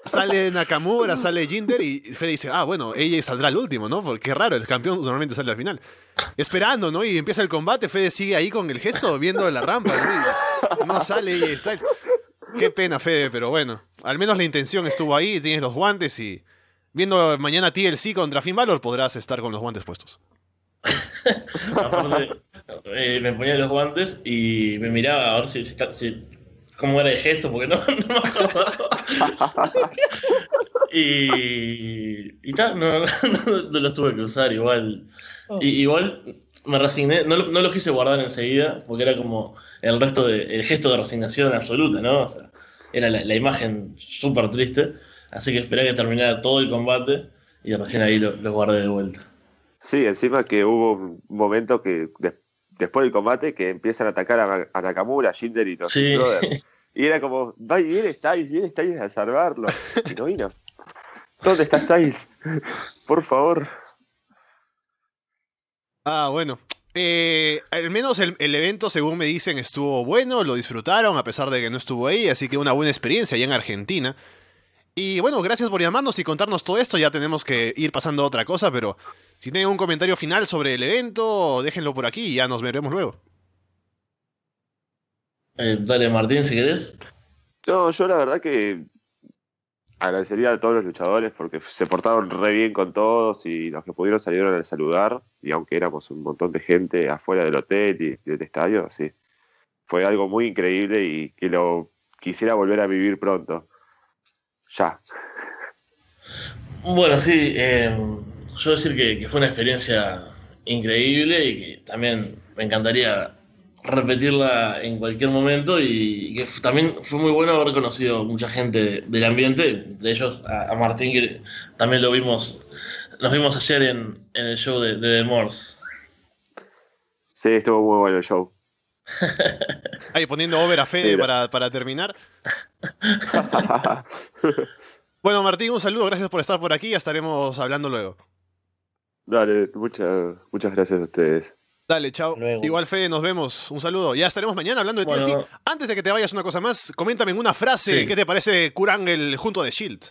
Sale Nakamura, sale Jinder y Fede dice, ah, bueno, ella saldrá al último, ¿no? Porque raro, el campeón normalmente sale al final. Esperando, ¿no? Y empieza el combate, Fede sigue ahí con el gesto viendo la rampa, ¿no? Y no sale Styles. Qué pena, Fede, pero bueno, al menos la intención estuvo ahí, tienes los guantes y viendo mañana TLC contra Finn Balor podrás estar con los guantes puestos. Aparte, eh, me ponía los guantes y me miraba a ver si, si, si- cómo era el gesto, porque no, [laughs] no me acordaba. y y tal, no, no, [laughs] no los tuve que usar igual. Y, igual me resigné, no, lo- no los quise guardar enseguida, porque era como el resto de, el gesto de resignación absoluta, ¿no? O sea, era la, la imagen súper triste, así que esperé que terminara todo el combate y recién ahí lo- los guardé de vuelta. Sí, encima que hubo un momento que de- después del combate que empiezan a atacar a, a Nakamura, a Jinder y los Sí. Brothers. [laughs] Y era como, va y viene Styles, viene Styles a salvarlo. Y no vino. ¿Dónde está Styles? Por favor. Ah, bueno. Eh, al menos el, el evento, según me dicen, estuvo bueno, lo disfrutaron a pesar de que no estuvo ahí, así que una buena experiencia allá en Argentina. Y bueno, gracias por llamarnos y contarnos todo esto, ya tenemos que ir pasando a otra cosa, pero si tienen un comentario final sobre el evento, déjenlo por aquí y ya nos veremos luego. Eh, dale, Martín, si querés. No, yo la verdad que agradecería a todos los luchadores porque se portaron re bien con todos y los que pudieron salieron a saludar. Y aunque éramos un montón de gente afuera del hotel y del estadio, sí. Fue algo muy increíble y que lo quisiera volver a vivir pronto. Ya. Bueno, sí, eh, yo decir que, que fue una experiencia increíble y que también me encantaría repetirla en cualquier momento y que también fue muy bueno haber conocido mucha gente del ambiente, de ellos a, a Martín que también lo vimos, nos vimos ayer en, en el show de, de The Morse. Sí, estuvo muy bueno el show. [laughs] Ahí poniendo over a Fede Sí, para, para terminar. [laughs] Bueno, Martín, un saludo, gracias por estar por aquí, ya estaremos hablando luego. Dale, muchas, muchas gracias a ustedes. Dale, chao. Luego. Igual, Fede, nos vemos. Un saludo. Ya estaremos mañana hablando de Bueno. TLC. Antes de que te vayas, una cosa más. Coméntame en una frase Sí. qué te parece Kurt Angle junto a The Shield.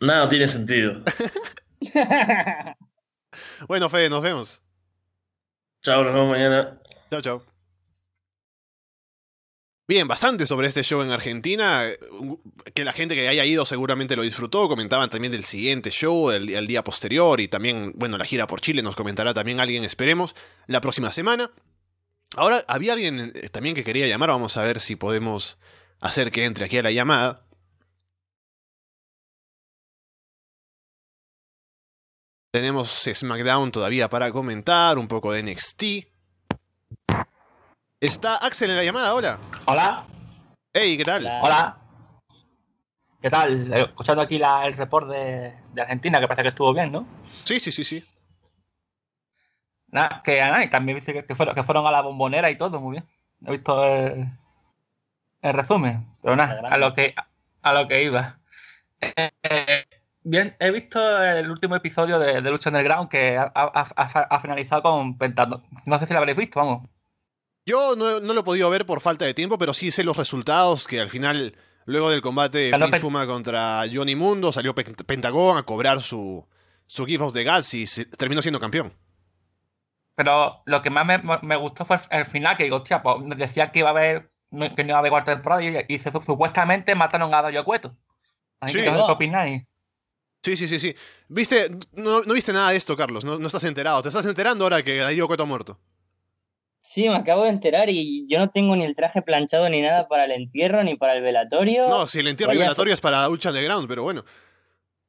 Nada tiene sentido. [laughs] Bueno, Fede, nos vemos. Chao, nos vemos mañana. Chao, chao. Bien, bastante sobre este show en Argentina. Que la gente que haya ido seguramente lo disfrutó. Comentaban también del siguiente show, el, día posterior. Y también, bueno, la gira por Chile nos comentará también alguien, esperemos, la próxima semana. Ahora, había alguien eh, también que quería llamar. Vamos a ver si podemos hacer que entre aquí a la llamada. Tenemos SmackDown todavía para comentar, un poco de NXT. Está Axel en la llamada, hola. Hola, Hey, ¿qué tal? Hola. hola. ¿Qué tal? Eh, Escuchando aquí la- el report de, de Argentina, que parece que estuvo bien, ¿no? Sí, sí, sí, sí. Nada, que nada, y también dice que, que fueron, que fueron a la bombonera y todo, muy bien. He visto el, el resumen, pero nada, a lo que, a lo que iba. Eh, eh, bien, he visto el último episodio de, de Lucha Underground que ha, ha- ha- ha finalizado con Pentagon. No sé si lo habréis visto, vamos. Yo no, no lo he podido ver por falta de tiempo, pero sí sé los resultados, que al final, luego del combate de Prince Puma contra Johnny Mundo, salió Pen- Pentagón a cobrar su, su Gift of the Gods y se- terminó siendo campeón. Pero lo que más me, me gustó fue el final, que digo, hostia, pues decía que iba a haber, no- que no iba a haber cuarta temporada y, y se- supuestamente mataron a Dayo Cueto. Así Sí. que, ¿qué opináis? Sí, sí, sí, sí. ¿Viste? No, no viste nada de esto, Carlos. No, no estás enterado. Te estás enterando ahora que Darío Cueto ha muerto. Sí, me acabo de enterar y yo no tengo ni el traje planchado ni nada para el entierro ni para el velatorio. No, si el entierro y Vaya velatorio es para Lucha Underground, pero bueno.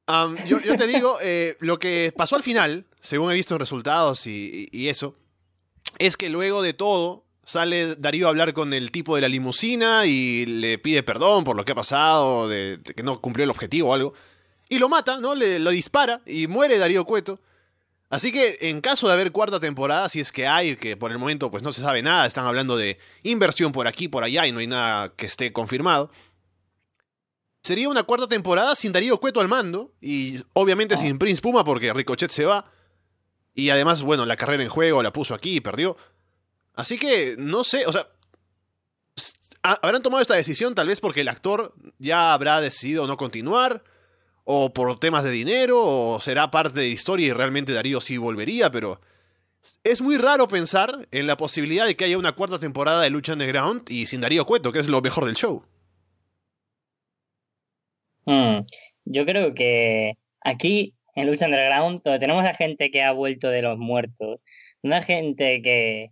Um, yo, yo, te digo, [laughs] eh, lo que pasó al final, según he visto resultados y, y, eso, es que luego de todo sale Darío a hablar con el tipo de la limusina y le pide perdón por lo que ha pasado, de, de que no cumplió el objetivo o algo. Y lo mata, ¿no? Le, lo dispara y muere Darío Cueto. Así que en caso de haber cuarta temporada, si es que hay, que por el momento pues no se sabe nada, están hablando de inversión por aquí, por allá y no hay nada que esté confirmado. Sería una cuarta temporada sin Darío Cueto al mando y obviamente sin Prince Puma porque Ricochet se va. Y además, bueno, la carrera en juego la puso aquí y perdió. Así que, no sé, o sea, habrán tomado esta decisión tal vez porque el actor ya habrá decidido no continuar o por temas de dinero, o será parte de historia y realmente Darío sí volvería, pero es muy raro pensar en la posibilidad de que haya una cuarta temporada de Lucha Underground y sin Darío Cueto, que es lo mejor del show. Hmm. Yo creo que aquí en Lucha Underground donde tenemos a gente que ha vuelto de los muertos, una gente que,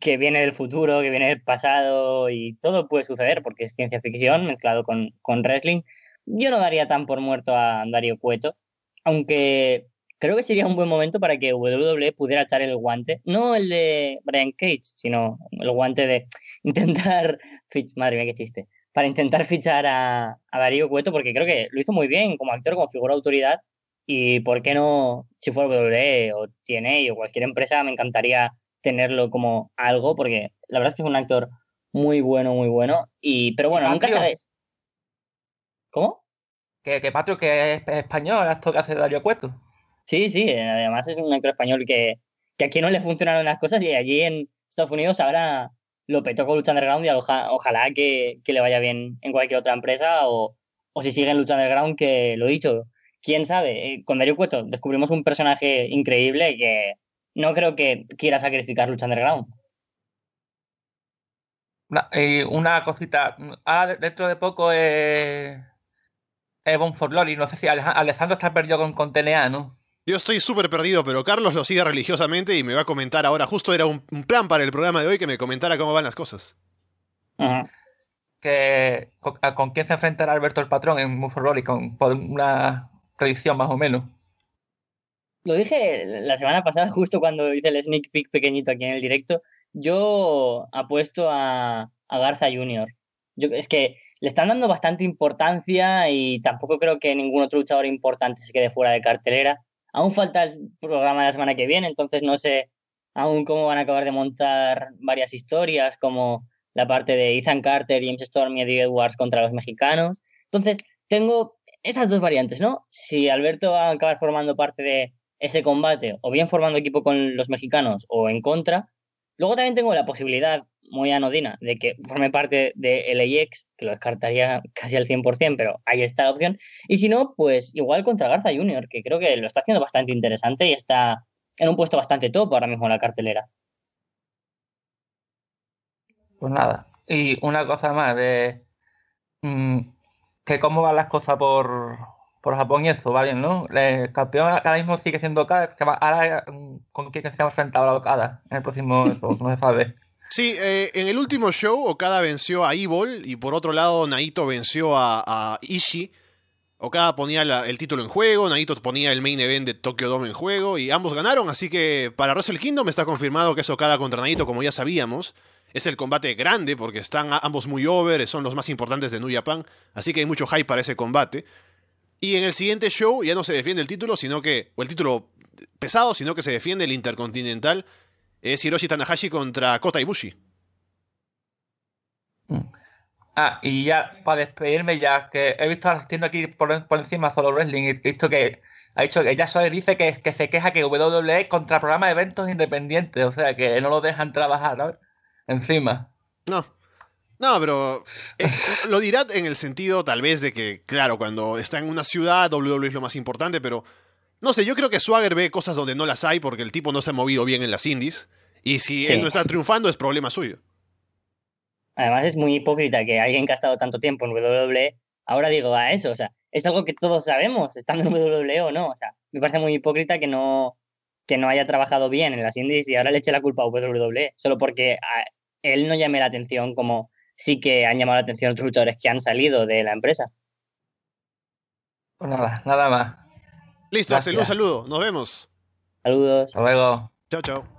que viene del futuro, que viene del pasado y todo puede suceder porque es ciencia ficción mezclado con, con wrestling yo no daría tan por muerto a Dario Cueto, aunque creo que sería un buen momento para que WWE pudiera echar el guante, no el de Brian Cage, sino el guante de [laughs] intentar fichar, madre mía, qué chiste, para intentar fichar a, a Darío Cueto, porque creo que lo hizo muy bien como actor, como figura de autoridad, y por qué no, si fuera WWE o TNA o cualquier empresa, me encantaría tenerlo como algo, porque la verdad es que es un actor muy bueno, muy bueno, y pero bueno, nunca sabes. ¿Cómo? Que, que Patrio, que es español, esto que hace Dario Cueto. Sí, sí, además es un actor español que, que aquí no le funcionaron las cosas y allí en Estados Unidos ahora lo petó con Lucha Underground y oja, ojalá que, que, le vaya bien en cualquier otra empresa o, o si sigue en Lucha Underground, que lo he dicho, quién sabe, eh, con Dario Cueto descubrimos un personaje increíble que no creo que quiera sacrificar Lucha Underground. Una, eh, una cosita, ahora dentro de poco eh, Ebon for Loli. No sé si Alessandro está perdido con, con TNA, ¿no? Yo estoy súper perdido, pero Carlos lo sigue religiosamente y me va a comentar ahora. Justo era un, un, plan para el programa de hoy que me comentara cómo van las cosas. Uh -huh. que, con, con, quién se enfrentará Alberto el Patrón en Move for Loli? Con, por una predicción más o menos. Lo dije la semana pasada, [laughs] justo cuando hice el sneak peek pequeñito aquí en el directo. Yo apuesto a, a Garza Jr. Yo, es que le están dando bastante importancia y tampoco creo que ningún otro luchador importante se quede fuera de cartelera. Aún falta el programa de la semana que viene, entonces no sé aún cómo van a acabar de montar varias historias, como la parte de Ethan Carter, James Storm y Eddie Edwards contra los mexicanos. Entonces, tengo esas dos variantes, ¿no? Si Alberto va a acabar formando parte de ese combate, o bien formando equipo con los mexicanos o en contra. Luego también tengo la posibilidad muy anodina de que forme parte de LAX, que lo descartaría casi al 100%, pero ahí está la opción. Y si no, pues igual contra Garza Jr., que creo que lo está haciendo bastante interesante y está en un puesto bastante top ahora mismo en la cartelera. Pues nada. Y una cosa más de mmm, que cómo van las cosas por, por Japón y eso, va bien, ¿no? El campeón ahora mismo sigue siendo Okada, ahora con quién se enfrentado a Okada en el próximo, eso, no se sabe. Sí, eh, en el último show Okada venció a Evil y por otro lado Naito venció a, a Ishii. Okada ponía el título en juego, Naito ponía el main event de Tokyo Dome en juego y ambos ganaron, así que para Wrestle Kingdom está confirmado que es Okada contra Naito como ya sabíamos. Es el combate grande porque están ambos muy over, son los más importantes de New Japan, así que hay mucho hype para ese combate. Y en el siguiente show ya no se defiende el título, sino que, o el título pesado, sino que se defiende el Intercontinental es Hiroshi Tanahashi contra Kota Ibushi. Ah, y ya para despedirme, ya que he visto haciendo aquí por, por encima solo wrestling, he visto que ha dicho que ella solo dice que, que se queja que WWE contra programa de eventos independientes, o sea que no lo dejan trabajar, ¿no? Encima. No. No, pero eh, [laughs] lo dirá en el sentido tal vez de que, claro, cuando está en una ciudad, WWE es lo más importante, pero no sé, yo creo que Swagger ve cosas donde no las hay porque el tipo no se ha movido bien en las indies. Y si sí. él no está triunfando, es problema suyo. Además, es muy hipócrita que alguien que ha estado tanto tiempo en WWE ahora diga eso. O sea, es algo que todos sabemos, estando en WWE o no. O sea, me parece muy hipócrita que no, que no haya trabajado bien en las indies y ahora le eche la culpa a WWE, solo porque a él no llame la atención como sí que han llamado la atención otros luchadores que han salido de la empresa. Pues nada, nada más. Listo. Axel, un saludo. Nos vemos. Saludos. Hasta luego. Chao, chao.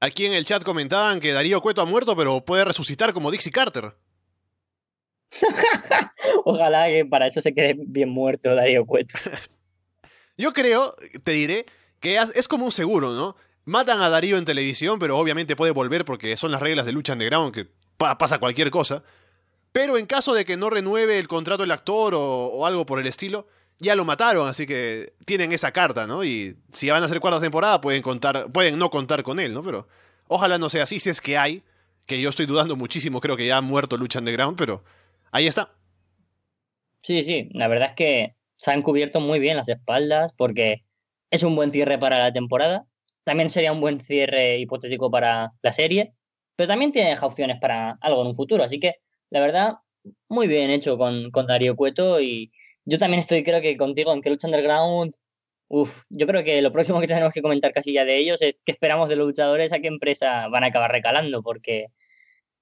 Aquí en el chat comentaban que Darío Cueto ha muerto, pero puede resucitar como Dixie Carter. [laughs] Ojalá que para eso se quede bien muerto Darío Cueto. [laughs] Yo creo, te diré, que es como un seguro, ¿no? Matan a Darío en televisión, pero obviamente puede volver porque son las reglas de lucha underground, que pa- pasa cualquier cosa. Pero en caso de que no renueve el contrato el actor o, o algo por el estilo, ya lo mataron, así que tienen esa carta, ¿no? Y si van a hacer cuarta temporada, pueden contar, pueden no contar con él, ¿no? Pero ojalá no sea así, si es que hay, que yo estoy dudando muchísimo, creo que ya ha muerto Lucha Underground, pero ahí está. Sí, sí, la verdad es que se han cubierto muy bien las espaldas porque es un buen cierre para la temporada. También sería un buen cierre hipotético para la serie, pero también tiene opciones para algo en un futuro. Así que, la verdad, muy bien hecho con, con Darío Cueto y yo también estoy, creo que contigo, en que Lucha Underground, uff, yo creo que lo próximo que tenemos que comentar casi ya de ellos es qué esperamos de los luchadores, a qué empresa van a acabar recalando, porque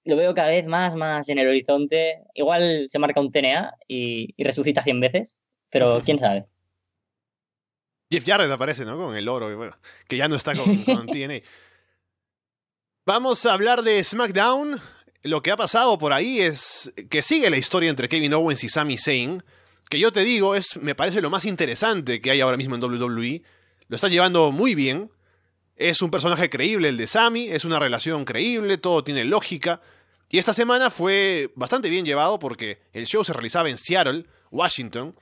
lo veo cada vez más, más en el horizonte. Igual se marca un TNA y, y resucita 100 veces, pero quién sabe. Jeff Jarrett aparece, ¿no? Con el oro, y bueno, que ya no está con, con [laughs] TNA. Vamos a hablar de SmackDown. Lo que ha pasado por ahí es que sigue la historia entre Kevin Owens y Sami Zayn, que yo te digo es, me parece lo más interesante que hay ahora mismo en WWE. Lo está llevando muy bien. Es un personaje creíble el de Sami, es una relación creíble, todo tiene lógica. Y esta semana fue bastante bien llevado porque el show se realizaba en Seattle, Washington,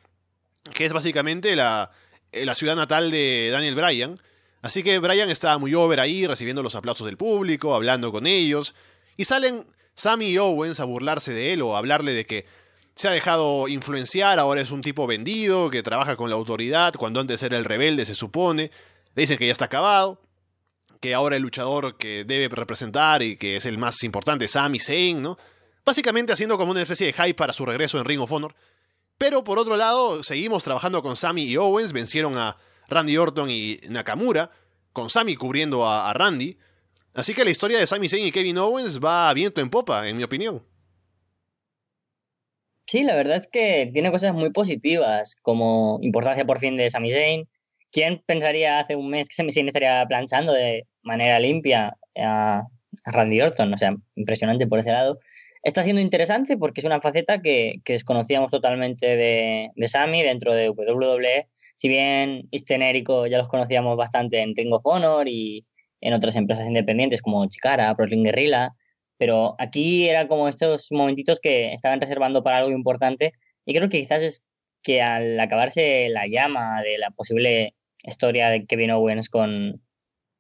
que es básicamente la, eh, la ciudad natal de Daniel Bryan. Así que Bryan estaba muy over ahí, recibiendo los aplausos del público, hablando con ellos. Y salen Sammy y Owens a burlarse de él o a hablarle de que se ha dejado influenciar, ahora es un tipo vendido, que trabaja con la autoridad, cuando antes era el rebelde, se supone. Le dicen que ya está acabado, que ahora el luchador que debe representar y que es el más importante es Sami Zayn, ¿no? Básicamente haciendo como una especie de hype para su regreso en Ring of Honor. Pero por otro lado, seguimos trabajando con Sami y Owens, vencieron a Randy Orton y Nakamura, con Sami cubriendo a, Randy. Así que la historia de Sami Zayn y Kevin Owens va a viento en popa, en mi opinión. Sí, la verdad es que tiene cosas muy positivas, como importancia por fin de Sami Zayn. ¿Quién pensaría hace un mes que Sami Zayn estaría planchando de manera limpia a, Randy Orton? O sea, impresionante por ese lado. Está siendo interesante porque es una faceta que, que desconocíamos totalmente de, de Sami dentro de WWE. Si bien Eastern Érico ya los conocíamos bastante en Ring of Honor y en otras empresas independientes como Chikara, Brooklyn Guerrilla, pero aquí era como estos momentitos que estaban reservando para algo importante y creo que quizás es que al acabarse la llama de la posible historia de Kevin Owens con,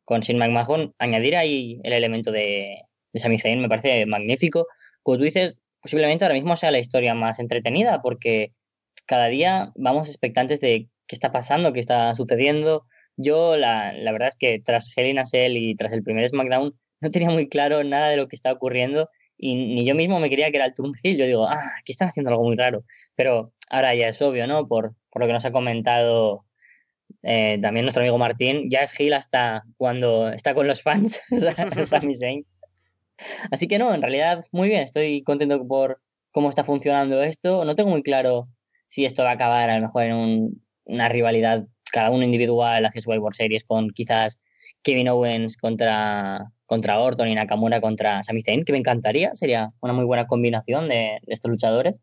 con Shane McMahon, añadir ahí el elemento de, de Sami Zayn me parece magnífico. Como tú dices, posiblemente ahora mismo sea la historia más entretenida porque cada día vamos expectantes de qué está pasando, qué está sucediendo. Yo la, la verdad es que tras Hell Cell y tras el primer SmackDown no tenía muy claro nada de lo que estaba ocurriendo y ni yo mismo me creía que era el Turn Hill. Yo digo, ah, aquí están haciendo algo muy raro. Pero ahora ya es obvio, ¿no? Por, por lo que nos ha comentado eh, también nuestro amigo Martín, ya es Hill hasta cuando está con los fans. [laughs] Así que no, en realidad muy bien, estoy contento por cómo está funcionando esto. No tengo muy claro si esto va a acabar a lo mejor en un, una rivalidad cada uno individual hacia Survivor Series con quizás Kevin Owens contra, contra Orton y Nakamura contra Sami Zayn, que me encantaría, sería una muy buena combinación de, de estos luchadores.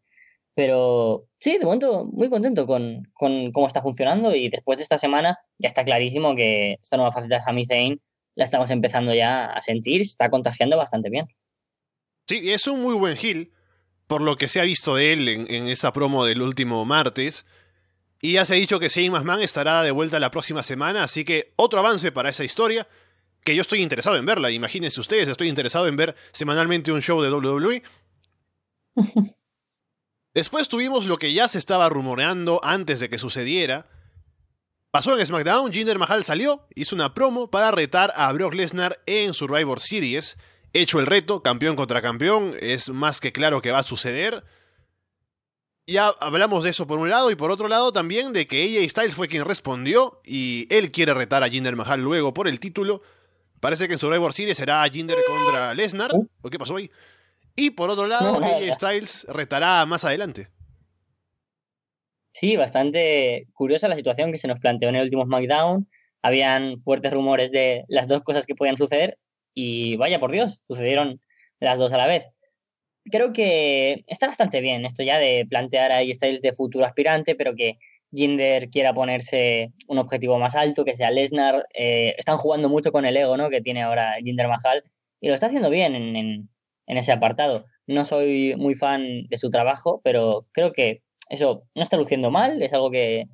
Pero sí, de momento muy contento con, con, cómo está funcionando y después de esta semana ya está clarísimo que esta nueva faceta de Sami Zayn la estamos empezando ya a sentir, se está contagiando bastante bien. Sí, es un muy buen heel, por lo que se ha visto de él en, en esa promo del último martes. Y ya se ha dicho que Shane McMahon estará de vuelta la próxima semana, así que otro avance para esa historia, que yo estoy interesado en verla. Imagínense ustedes, estoy interesado en ver semanalmente un show de WWE. [laughs] Después tuvimos lo que ya se estaba rumoreando antes de que sucediera. Pasó en SmackDown, Jinder Mahal salió, hizo una promo para retar a Brock Lesnar en Survivor Series. Hecho el reto, campeón contra campeón, es más que claro que va a suceder. Ya hablamos de eso por un lado y por otro lado también de que AJ Styles fue quien respondió y él quiere retar a Jinder Mahal luego por el título. Parece que en Survivor Series será Jinder contra Lesnar. ¿O qué pasó ahí? Y por otro lado, No, AJ. Styles retará más adelante. Sí, bastante curiosa la situación que se nos planteó en el último SmackDown. Habían fuertes rumores de las dos cosas que podían suceder y vaya por Dios, sucedieron las dos a la vez. Creo que está bastante bien esto ya de plantear ahí Styles de futuro aspirante, pero que Jinder quiera ponerse un objetivo más alto, que sea Lesnar. Eh, están jugando mucho con el ego ¿no? que tiene ahora Jinder Mahal y lo está haciendo bien en, ese apartado. No soy muy fan de su trabajo, pero creo que eso no está luciendo mal, es algo que,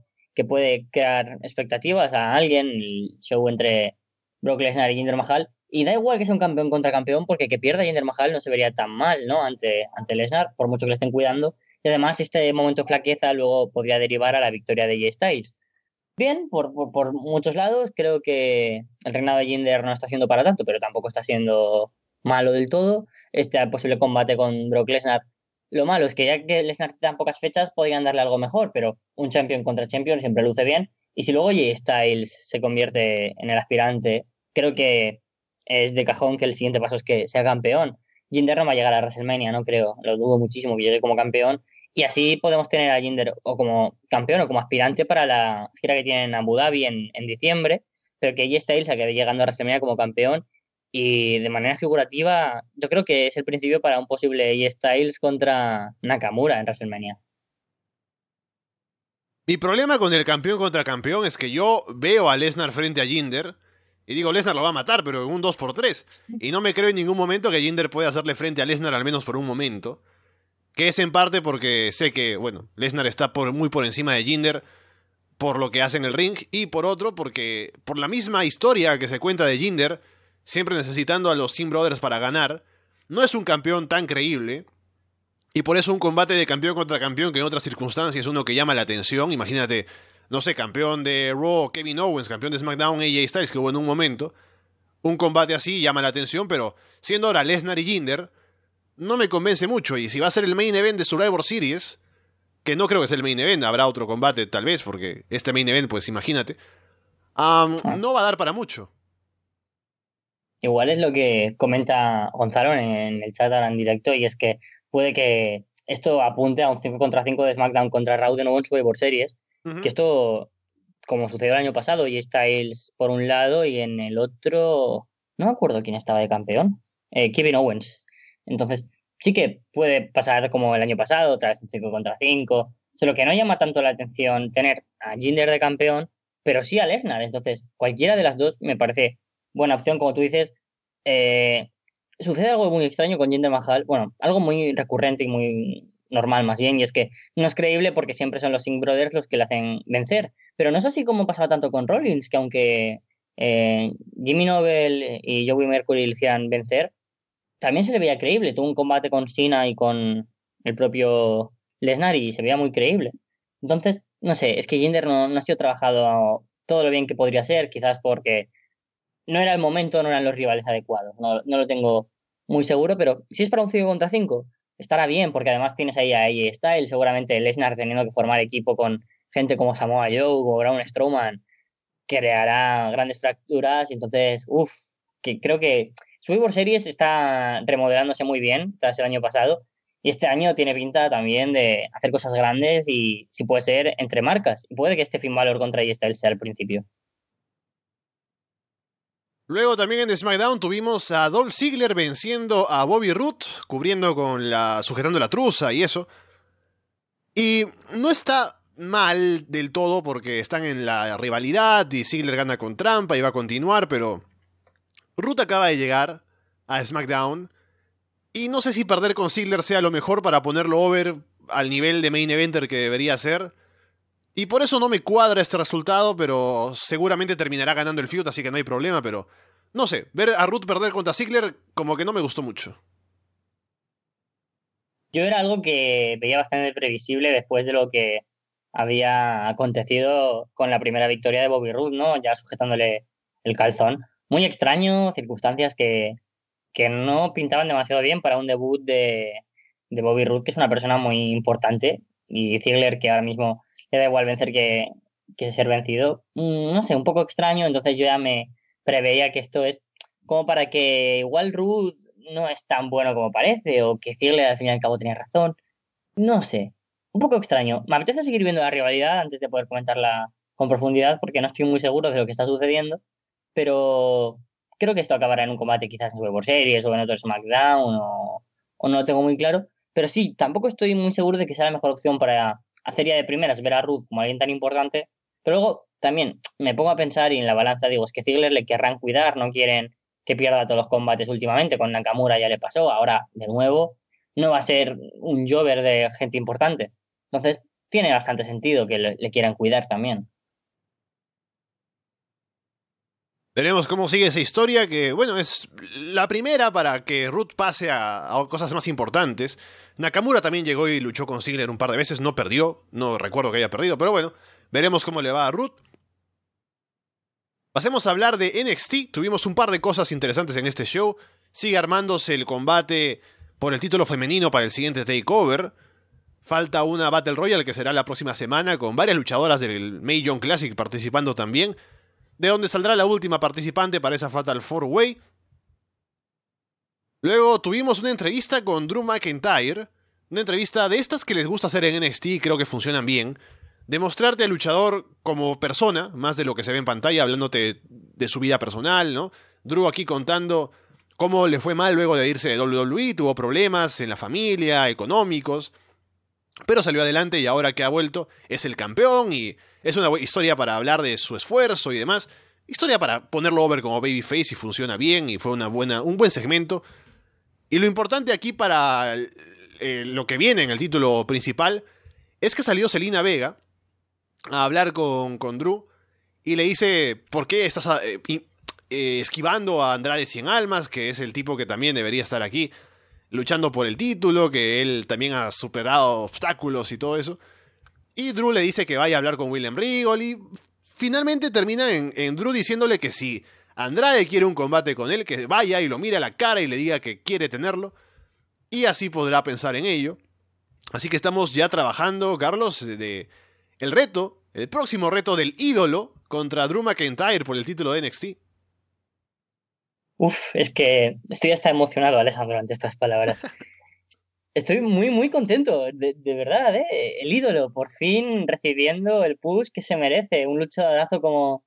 puede crear expectativas a alguien, el show entre Brock Lesnar y Jinder Mahal. Y da igual que sea un campeón contra campeón, porque que pierda Jinder Mahal no se vería tan mal, ¿no? Ante, ante Lesnar, por mucho que le estén cuidando. Y además, este momento de flaqueza luego podría derivar a la victoria de Jay Styles. Bien, por, por, muchos lados, creo que el reinado de Jinder no está siendo para tanto, pero tampoco está siendo malo del todo. Este posible combate con Brock Lesnar lo malo es que ya que les necesitan pocas fechas, podrían darle algo mejor, pero un champion contra champion siempre luce bien. Y si luego Jay Styles se convierte en el aspirante, creo que es de cajón que el siguiente paso es que sea campeón. Jinder no va a llegar a WrestleMania, no creo. Lo dudo muchísimo que llegue como campeón. Y así podemos tener a Jinder o como campeón o como aspirante para la gira que tienen en Abu Dhabi en, en diciembre. Pero que Jay Styles acabe llegando a WrestleMania como campeón y de manera figurativa, yo creo que es el principio para un posible E-Styles contra Nakamura en WrestleMania. Mi problema con el campeón contra campeón es que yo veo a Lesnar frente a Jinder y digo, Lesnar lo va a matar, pero en un 2x3. Y no me creo en ningún momento que Jinder pueda hacerle frente a Lesnar, al menos por un momento. Que es en parte porque sé que, bueno, Lesnar está muy por encima de Jinder por lo que hace en el ring. Y por otro, porque por la misma historia que se cuenta de Jinder, siempre necesitando a los Team Brothers para ganar, no es un campeón tan creíble. Y por eso un combate de campeón contra campeón, que en otras circunstancias es uno que llama la atención. Imagínate, no sé, campeón de Raw, Kevin Owens, campeón de SmackDown, AJ Styles, que hubo en un momento. Un combate así llama la atención, pero siendo ahora Lesnar y Jinder, no me convence mucho. Y si va a ser el main event de Survivor Series, que no creo que sea el main event, habrá otro combate tal vez, porque este main event, pues imagínate, ah. no va a dar para mucho. Igual es lo que comenta Gonzalo en el chat ahora en directo y es que puede que esto apunte a un 5 contra 5 de SmackDown contra Raw de nuevo en Survivor Series. Que esto, como sucedió el año pasado, y Styles por un lado y en el otro, no me acuerdo quién estaba de campeón, eh, Kevin Owens. Entonces, sí que puede pasar como el año pasado, otra vez un 5 contra 5. Solo que no llama tanto la atención tener a Jinder de campeón, pero sí a Lesnar. Entonces, cualquiera de las dos me parece buena opción, como tú dices. Eh, sucede algo muy extraño con Jinder Mahal, bueno, algo muy recurrente y muy normal más bien, y es que no es creíble porque siempre son los Singh Brothers los que le hacen vencer. Pero no es así como pasaba tanto con Rollins, que aunque eh, Jimmy Nobel y Joey Mercury le hicieran vencer, también se le veía creíble. Tuvo un combate con Cena y con el propio Lesnar y se veía muy creíble. Entonces, no sé, es que Jinder no, no ha sido trabajado todo lo bien que podría ser, quizás porque no era el momento, no eran los rivales adecuados. No, lo tengo muy seguro, pero si es para un 5 contra 5, estará bien, porque además tienes ahí a AJ Styles, seguramente Lesnar teniendo que formar equipo con gente como Samoa Joe o Braun Strowman, creará grandes fracturas. Entonces, uff, que creo que Survivor Series está remodelándose muy bien tras el año pasado. Y este año tiene pinta también de hacer cosas grandes y si puede ser entre marcas. Y puede que este fin valor contra sea el principio. Luego también en SmackDown tuvimos a Dolph Ziggler venciendo a Bobby Roode, cubriendo con la. sujetando la truza y eso. Y no está mal del todo porque están en la rivalidad y Ziggler gana con trampa y va a continuar, pero. Roode acaba de llegar a SmackDown. Y no sé si perder con Ziggler sea lo mejor para ponerlo over al nivel de main eventer que debería ser. Y por eso no me cuadra este resultado, pero seguramente terminará ganando el feud, así que no hay problema, pero no sé, ver a Ruth perder contra Ziggler como que no me gustó mucho. Yo era algo que veía bastante previsible después de lo que había acontecido con la primera victoria de Bobby Roode, ¿no? Ya sujetándole el calzón. Muy extraño, circunstancias que, que no pintaban demasiado bien para un debut de, de Bobby Roode, que es una persona muy importante, y Ziggler, que ahora mismo le da igual vencer que, ser vencido. Mm, no sé, un poco extraño, entonces yo ya me preveía que esto es como para que igual Ruth no es tan bueno como parece, o que Ziggler al fin y al cabo tenía razón. No sé. un poco extraño. Me apetece seguir viendo la rivalidad antes de poder comentarla con profundidad porque no estoy muy seguro de lo que está sucediendo, pero creo que esto acabará en un combate quizás en Survivor Series o en otro SmackDown o, no lo tengo muy claro. Pero sí, tampoco estoy muy seguro de que sea la mejor opción para hacer ya de primeras ver a Ruth como alguien tan importante. Pero luego también me pongo a pensar y en la balanza digo, es que Ziggler le querrán cuidar, no quieren que pierda todos los combates últimamente. Con Nakamura ya le pasó, ahora de nuevo no va a ser un jover de gente importante. Entonces tiene bastante sentido que le quieran cuidar también. Veremos cómo sigue esa historia, que bueno, es la primera para que Ruth pase a, cosas más importantes. Nakamura también llegó y luchó con Ziggler un par de veces, no perdió, no recuerdo que haya perdido, pero bueno, veremos cómo le va a Ruth. Pasemos a hablar de NXT, tuvimos un par de cosas interesantes en este show. Sigue armándose el combate por el título femenino para el siguiente takeover. Falta una Battle Royale que será la próxima semana con varias luchadoras del May Young Classic participando también de donde saldrá la última participante para esa Fatal 4-Way. Luego tuvimos una entrevista con Drew McIntyre, una entrevista de estas que les gusta hacer en NXT y creo que funcionan bien, de mostrarte al luchador como persona, más de lo que se ve en pantalla, hablándote de su vida personal, ¿no? Drew aquí contando cómo le fue mal luego de irse de WWE, tuvo problemas en la familia, económicos, pero salió adelante y ahora que ha vuelto es el campeón y es una historia para hablar de su esfuerzo y demás. Historia para ponerlo over como babyface y funciona bien y fue una buena, un buen segmento. Y lo importante aquí para eh, lo que viene en el título principal es que salió Selina Vega a hablar con, con Drew y le dice, ¿por qué estás eh, eh, esquivando a Andrade Cien Almas, que es el tipo que también debería estar aquí, luchando por el título, que él también ha superado obstáculos y todo eso? Y Drew le dice que vaya a hablar con William Regal y finalmente termina en, en, Drew diciéndole que si Andrade quiere un combate con él, que vaya y lo mire a la cara y le diga que quiere tenerlo. Y así podrá pensar en ello. Así que estamos ya trabajando, Carlos, de el reto, el próximo reto del ídolo contra Drew McIntyre por el título de NXT. Uf, es que estoy hasta emocionado, Alessandro, ante estas palabras. [laughs] Estoy muy, muy contento, de, verdad, ¿eh? El ídolo, por fin recibiendo el push que se merece. Un luchadorazo como,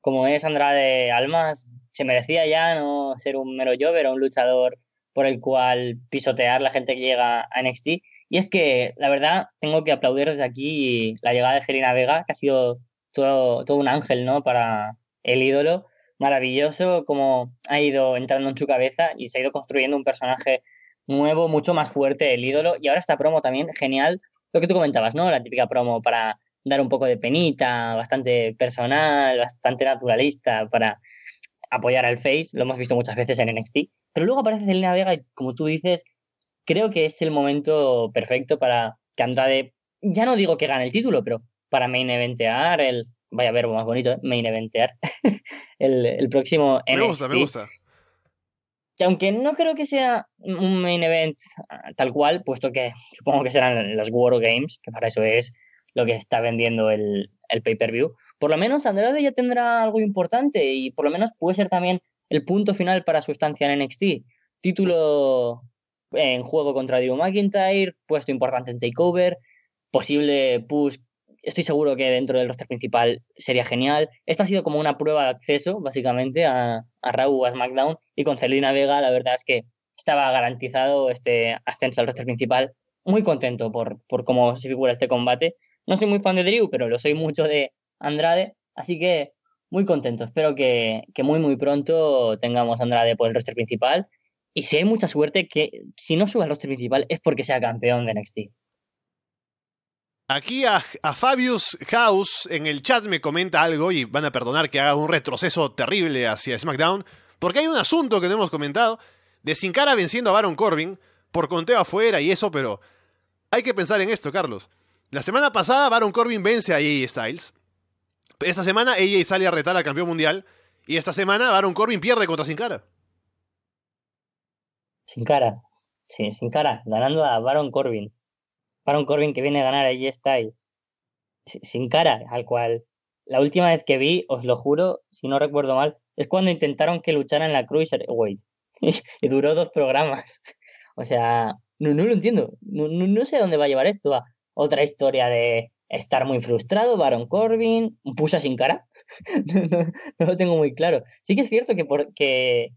como es Andrade Almas, se merecía ya no ser un mero jover o un luchador por el cual pisotear la gente que llega a NXT. Y es que, la verdad, tengo que aplaudir desde aquí la llegada de Gerina Vega, que ha sido todo, todo un ángel, ¿no? Para el ídolo. Maravilloso como ha ido entrando en su cabeza y se ha ido construyendo un personaje nuevo, mucho más fuerte el ídolo. Y ahora esta promo también, genial. Lo que tú comentabas, ¿no? La típica promo para dar un poco de penita, bastante personal, bastante naturalista, para apoyar al Face. Lo hemos visto muchas veces en NXT. Pero luego aparece Selena Vega y, como tú dices, creo que es el momento perfecto para que Andrade, ya no digo que gane el título, pero para main eventear el. Vaya verbo más bonito, ¿eh? main eventear. [laughs] el, el próximo NXT. Me gusta, me gusta que aunque no creo que sea un main event tal cual, puesto que supongo que serán las War Games, que para eso es lo que está vendiendo el, el pay-per-view, por lo menos Andrade ya tendrá algo importante y por lo menos puede ser también el punto final para su estancia en NXT. Título en juego contra Drew McIntyre, puesto importante en TakeOver, posible push estoy seguro que dentro del roster principal sería genial. Esta ha sido como una prueba de acceso, básicamente, a, a Raw, a SmackDown. Y con Celina Vega, la verdad es que estaba garantizado este ascenso al roster principal. Muy contento por, por cómo se figura este combate. No soy muy fan de Drew, pero lo soy mucho de Andrade. Así que muy contento. Espero que, que muy, muy pronto tengamos a Andrade por el roster principal. Y si hay mucha suerte, que si no sube al roster principal es porque sea campeón de NXT. Aquí a, Fabius House en el chat me comenta algo y van a perdonar que haga un retroceso terrible hacia SmackDown, porque hay un asunto que no hemos comentado de Sin Cara venciendo a Baron Corbin por conteo afuera y eso, pero hay que pensar en esto, Carlos. La semana pasada Baron Corbin vence a AJ Styles. Esta semana AJ sale a retar al campeón mundial y esta semana Baron Corbin pierde contra Sin Cara. Sin Cara, sí, Sin Cara, ganando a Baron Corbin. Baron Corbin que viene a ganar allí Styles sin cara, al cual la última vez que vi, os lo juro, si no recuerdo mal, es cuando intentaron que luchara en la Cruiserweight [laughs] y duró dos programas. [laughs] O sea, no, no lo entiendo. No, no, sé dónde va a llevar esto. A, otra historia de estar muy frustrado, Baron Corbin, pusa sin cara. [laughs] no, lo tengo muy claro. Sí que es cierto que por, que,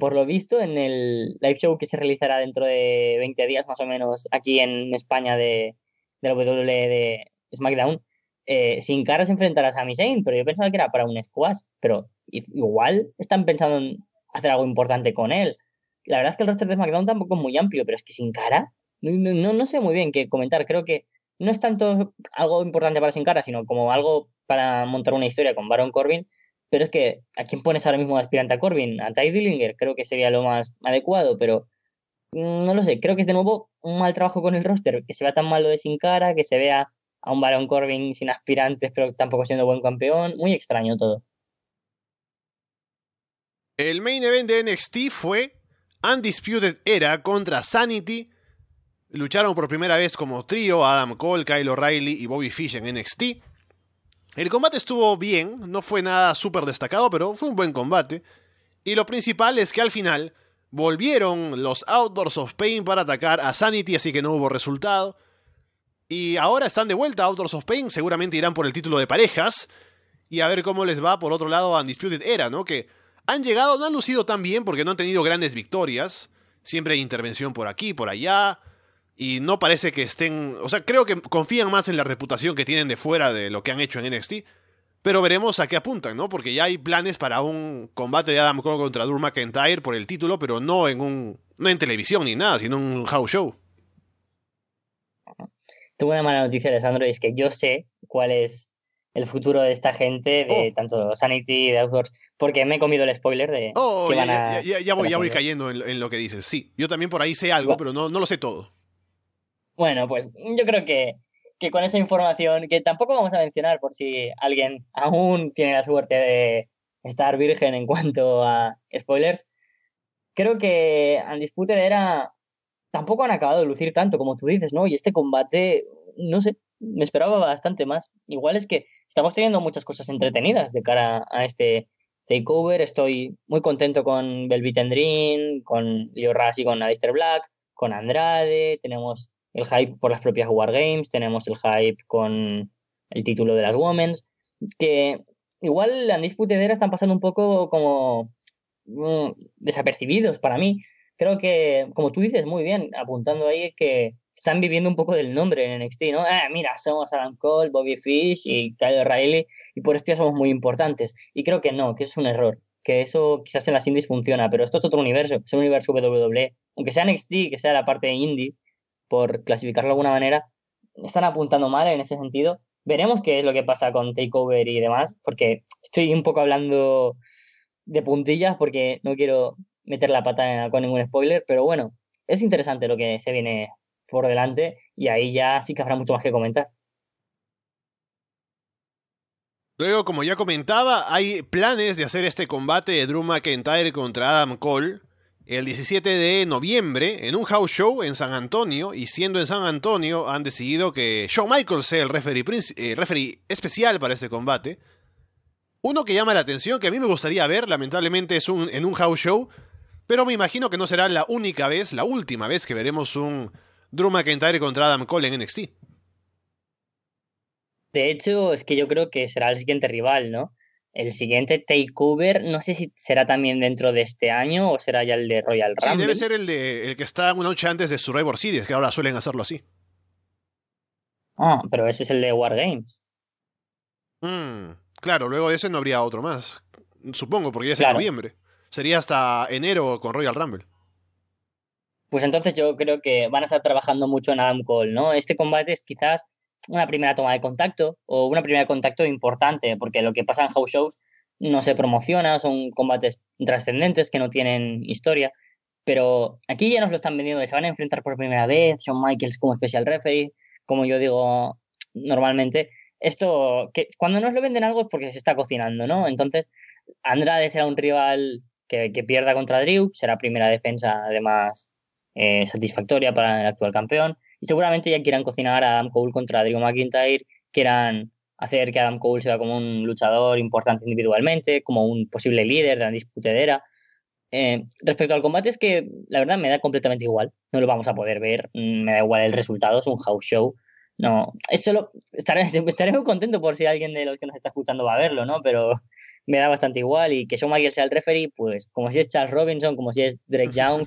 por lo visto en el live show que se realizará dentro de 20 días más o menos aquí en España de, de la WWE de SmackDown, eh, sin cara se enfrentará a Sami Zayn, pero yo pensaba que era para un squash, pero igual están pensando en hacer algo importante con él. La verdad es que el roster de SmackDown tampoco es muy amplio, pero es que sin cara, no, no sé muy bien qué comentar. Creo que no es tanto algo importante para Sin Cara, sino como algo para montar una historia con Baron Corbin. Pero es que, ¿a quién pones ahora mismo de aspirante a Corbin? A Ty Dillinger, creo que sería lo más adecuado, pero mm, no lo sé. Creo que es de nuevo un mal trabajo con el roster, que se vea tan malo de Sin Cara, que se vea a un Baron Corbin sin aspirantes, pero tampoco siendo buen campeón. Muy extraño todo. El main event de NXT fue Undisputed Era contra Sanity Lucharon por primera vez como trío Adam Cole, Kyle O'Reilly y Bobby Fish en NXT. El combate estuvo bien, no fue nada súper destacado, pero fue un buen combate. Y lo principal es que al final volvieron los Outdoors of Pain para atacar a Sanity, así que no hubo resultado. Y ahora están de vuelta Outdoors of Pain, seguramente irán por el título de parejas. Y a ver cómo les va por otro lado a Undisputed Era, ¿no? Que han llegado, no han lucido tan bien porque no han tenido grandes victorias. Siempre hay intervención por aquí, por allá y no parece que estén, o sea, creo que confían más en la reputación que tienen de fuera de lo que han hecho en NXT, pero veremos a qué apuntan, ¿no? Porque ya hay planes para un combate de Adam Cole contra Drew McIntyre por el título, pero no en un no en televisión ni nada, sino en un house show. Tengo una mala noticia, Alessandro, y es que yo sé cuál es el futuro de esta gente, de oh. tanto Sanity, de Outdoors, porque me he comido el spoiler de. Oh, ya, ya, voy, ya voy cayendo en, lo que dices. Sí, yo también por ahí sé algo, pero no, no lo sé todo. Bueno, pues yo creo que, con esa información, que tampoco vamos a mencionar por si alguien aún tiene la suerte de estar virgen en cuanto a spoilers, creo que Undisputed era tampoco han acabado de lucir tanto como tú dices, ¿no? Y este combate, no sé, me esperaba bastante más. Igual es que estamos teniendo muchas cosas entretenidas de cara a este takeover. Estoy muy contento con Velvet Dream, con Leo Rush y con Alistair Black, con Andrade, tenemos el hype por las propias Wargames, tenemos el hype con el título de las Women's, que igual la disputedera están pasando un poco como mm, desapercibidos para mí. Creo que, como tú dices muy bien, apuntando ahí, que están viviendo un poco del nombre en NXT, ¿no? Ah, mira, somos Adam Cole, Bobby Fish y Kyle O'Reilly y por esto ya somos muy importantes. Y creo que no, que eso es un error, que eso quizás en las indies funciona, pero esto es otro universo, es un universo WWE. Aunque sea NXT, que sea la parte indie, por clasificarlo de alguna manera, están apuntando mal en ese sentido. Veremos qué es lo que pasa con Takeover y demás, porque estoy un poco hablando de puntillas porque no quiero meter la pata con ningún spoiler, pero bueno, es interesante lo que se viene por delante y ahí ya sí que habrá mucho más que comentar. Luego, como ya comentaba, hay planes de hacer este combate de Drew McIntyre contra Adam Cole el 17 de noviembre en un house show en San Antonio y siendo en San Antonio han decidido que Shawn Michaels sea el referee, eh, especial para este combate. Uno que llama la atención, que a mí me gustaría ver, lamentablemente es un, en un house show, pero me imagino que no será la única vez, la última vez que veremos un Drew McIntyre contra Adam Cole en NXT. De hecho, es que yo creo que será el siguiente rival, ¿no? El siguiente takeover, no sé si será también dentro de este año o será ya el de Royal Rumble. Sí, debe ser el, de, el que está una noche antes de Survivor Series, que ahora suelen hacerlo así. Ah, pero ese es el de Wargames. Mm, claro, luego de ese no habría otro más. Supongo, porque ya es en noviembre. Sería hasta enero con Royal Rumble. Pues entonces yo creo que van a estar trabajando mucho en Adam Cole, ¿no? Este combate es quizás una primera toma de contacto o una primera contacto importante, porque lo que pasa en house shows no se promociona, son combates trascendentes que no tienen historia, pero aquí ya nos lo están vendiendo, se van a enfrentar por primera vez, Shawn Michaels como especial referee, como yo digo normalmente, esto, que cuando nos lo venden algo es porque se está cocinando, ¿no? Entonces, Andrade será un rival que, pierda contra Drew, será primera defensa además eh, satisfactoria para el actual campeón. Y seguramente ya quieran cocinar a Adam Cole contra Drew McIntyre, quieran hacer que Adam Cole sea como un luchador importante individualmente, como un posible líder de la disputadera. Eh, respecto al combate es que la verdad me da completamente igual, no lo vamos a poder ver, mm, me da igual el resultado, es un house show. no, es solo, estaré, [laughs] estaré muy contento por si alguien de los que nos está escuchando va a verlo, ¿no? Pero [laughs] me da bastante igual y que Shawn Michaels sea el referee, pues como si es Charles Robinson, como si es Drake Young,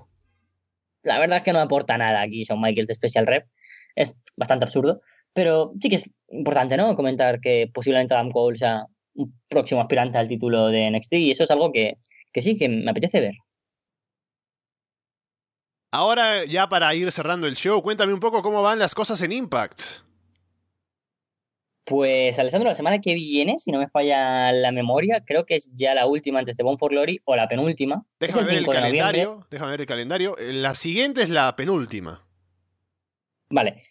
la verdad es que no aporta nada aquí Shawn Michaels de Special Rep, es bastante absurdo, pero sí que es importante, ¿no? Comentar que posiblemente Adam Cole sea un próximo aspirante al título de NXT y eso es algo que, que sí, que me apetece ver. Ahora, ya para ir cerrando el show, cuéntame un poco cómo van las cosas en Impact. Pues, Alessandro, la semana que viene, si no me falla la memoria, creo que es ya la última antes de Born for Glory o la penúltima. Déjame es ver el 5 de noviembre. calendario. Déjame ver el calendario. La siguiente es la penúltima. Vale,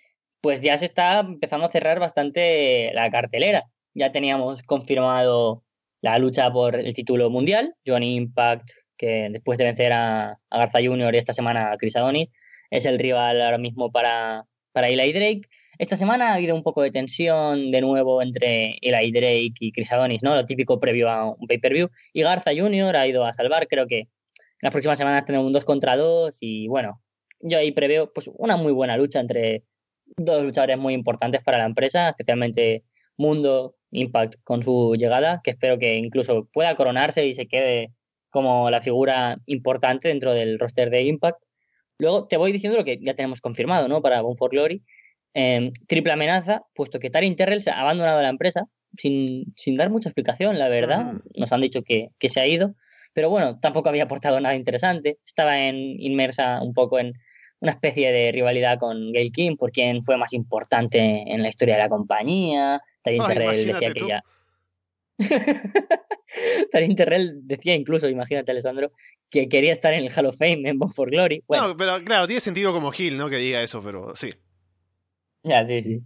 pues ya se está empezando a cerrar bastante la cartelera. Ya teníamos confirmado la lucha por el título mundial, Johnny Impact, que después de vencer a, a Garza Jr. y esta semana a Chris Adonis, es el rival ahora mismo para, para Eli Drake. Esta semana ha habido un poco de tensión de nuevo entre Eli Drake y Chris Adonis, ¿no? Lo típico previo a un pay-per-view. Y Garza Jr. ha ido a salvar, creo que las próximas semanas tenemos un 2 contra 2 y bueno, yo ahí preveo pues una muy buena lucha entre dos luchadores muy importantes para la empresa, especialmente Mundo Impact con su llegada, que espero que incluso pueda coronarse y se quede como la figura importante dentro del roster de Impact. Luego te voy diciendo lo que ya tenemos confirmado, ¿no? Para Bound for Glory. Eh, triple amenaza, puesto que Taryn Terrell se ha abandonado la empresa sin, sin dar mucha explicación, la verdad. Mm. Nos han dicho que, que se ha ido, pero bueno, tampoco había aportado nada interesante. Estaba en, inmersa un poco en una especie de rivalidad con Gail Kim por quién fue más importante en la historia de la compañía. Taryn Ay, Terrell decía que tú. ya. [laughs] Taryn Terrell decía incluso, imagínate, Alessandro, que quería estar en el Hall of Fame en Born for Glory. Bueno, No, pero claro, tiene sentido como Gil, ¿no? Que diga eso, pero sí. Ya, sí, sí.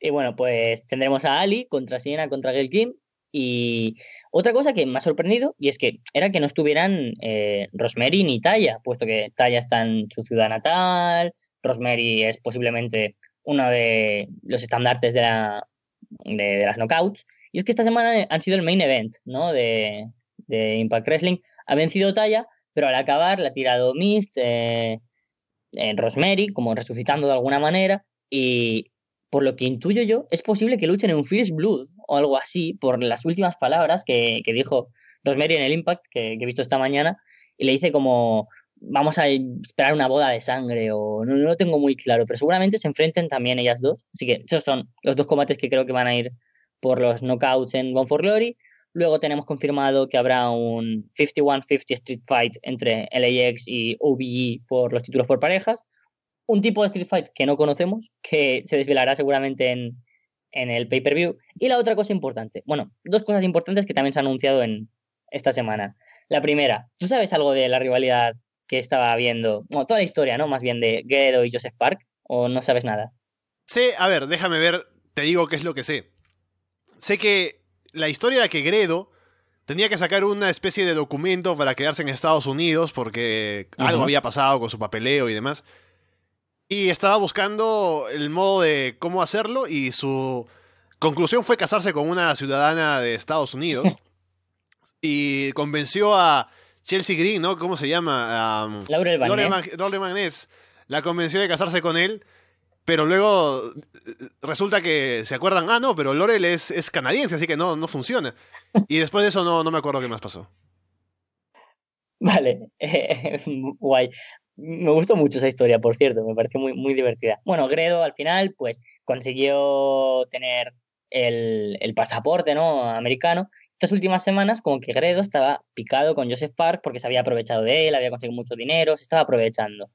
Y bueno, pues tendremos a Ali contra Siena contra Gail Kim. Y otra cosa que me ha sorprendido, y es que era que no estuvieran eh, Rosemary ni Taya, puesto que Taya está en su ciudad natal, Rosemary es posiblemente uno de los estandartes de, la, de, las knockouts. Y es que esta semana han sido el main event, ¿no? De, de Impact Wrestling. Ha vencido Taya, pero al acabar la ha tirado Mist, eh, en Rosemary, como resucitando de alguna manera. Y por lo que intuyo yo, es posible que luchen en un First Blood o algo así, por las últimas palabras que, que dijo Rosemary en el Impact, que, he visto esta mañana, y le dice como, vamos a esperar una boda de sangre, o no, no lo tengo muy claro, pero seguramente se enfrenten también ellas dos. Así que esos son los dos combates que creo que van a ir por los knockouts en One for Glory. Luego tenemos confirmado que habrá un 51-50 Street Fight entre LAX y OBE por los títulos por parejas un tipo de Street Fight que no conocemos, que se desvelará seguramente en, en el pay-per-view. Y la otra cosa importante, bueno, dos cosas importantes que también se han anunciado en esta semana. La primera, ¿tú sabes algo de la rivalidad que estaba viendo? Bueno, toda la historia, ¿no? Más bien de Guerrero y Joseph Park, o no sabes nada. Sé, a ver, déjame ver, te digo qué es lo que sé. Sé que la historia era que Gredo tenía que sacar una especie de documento para quedarse en Estados Unidos porque algo había pasado con su papeleo y demás. Y estaba buscando el modo de cómo hacerlo y su conclusión fue casarse con una ciudadana de Estados Unidos y convenció a Chelsea Green, ¿no? ¿Cómo se llama? Lore Magnés la convenció de casarse con él, pero luego eh, resulta que se acuerdan, ah, no, pero Lorel es, es canadiense, así que no, no funciona. Y después de eso no, no me acuerdo qué más pasó. [laughs] Vale, [laughs] guay. Me gustó mucho esa historia, por cierto, me pareció muy, muy divertida. Bueno, Gredo al final, pues consiguió tener el, el pasaporte, ¿no? Americano. Estas últimas semanas, como que Gredo estaba picado con Joseph Park porque se había aprovechado de él, había conseguido mucho dinero, se estaba aprovechando.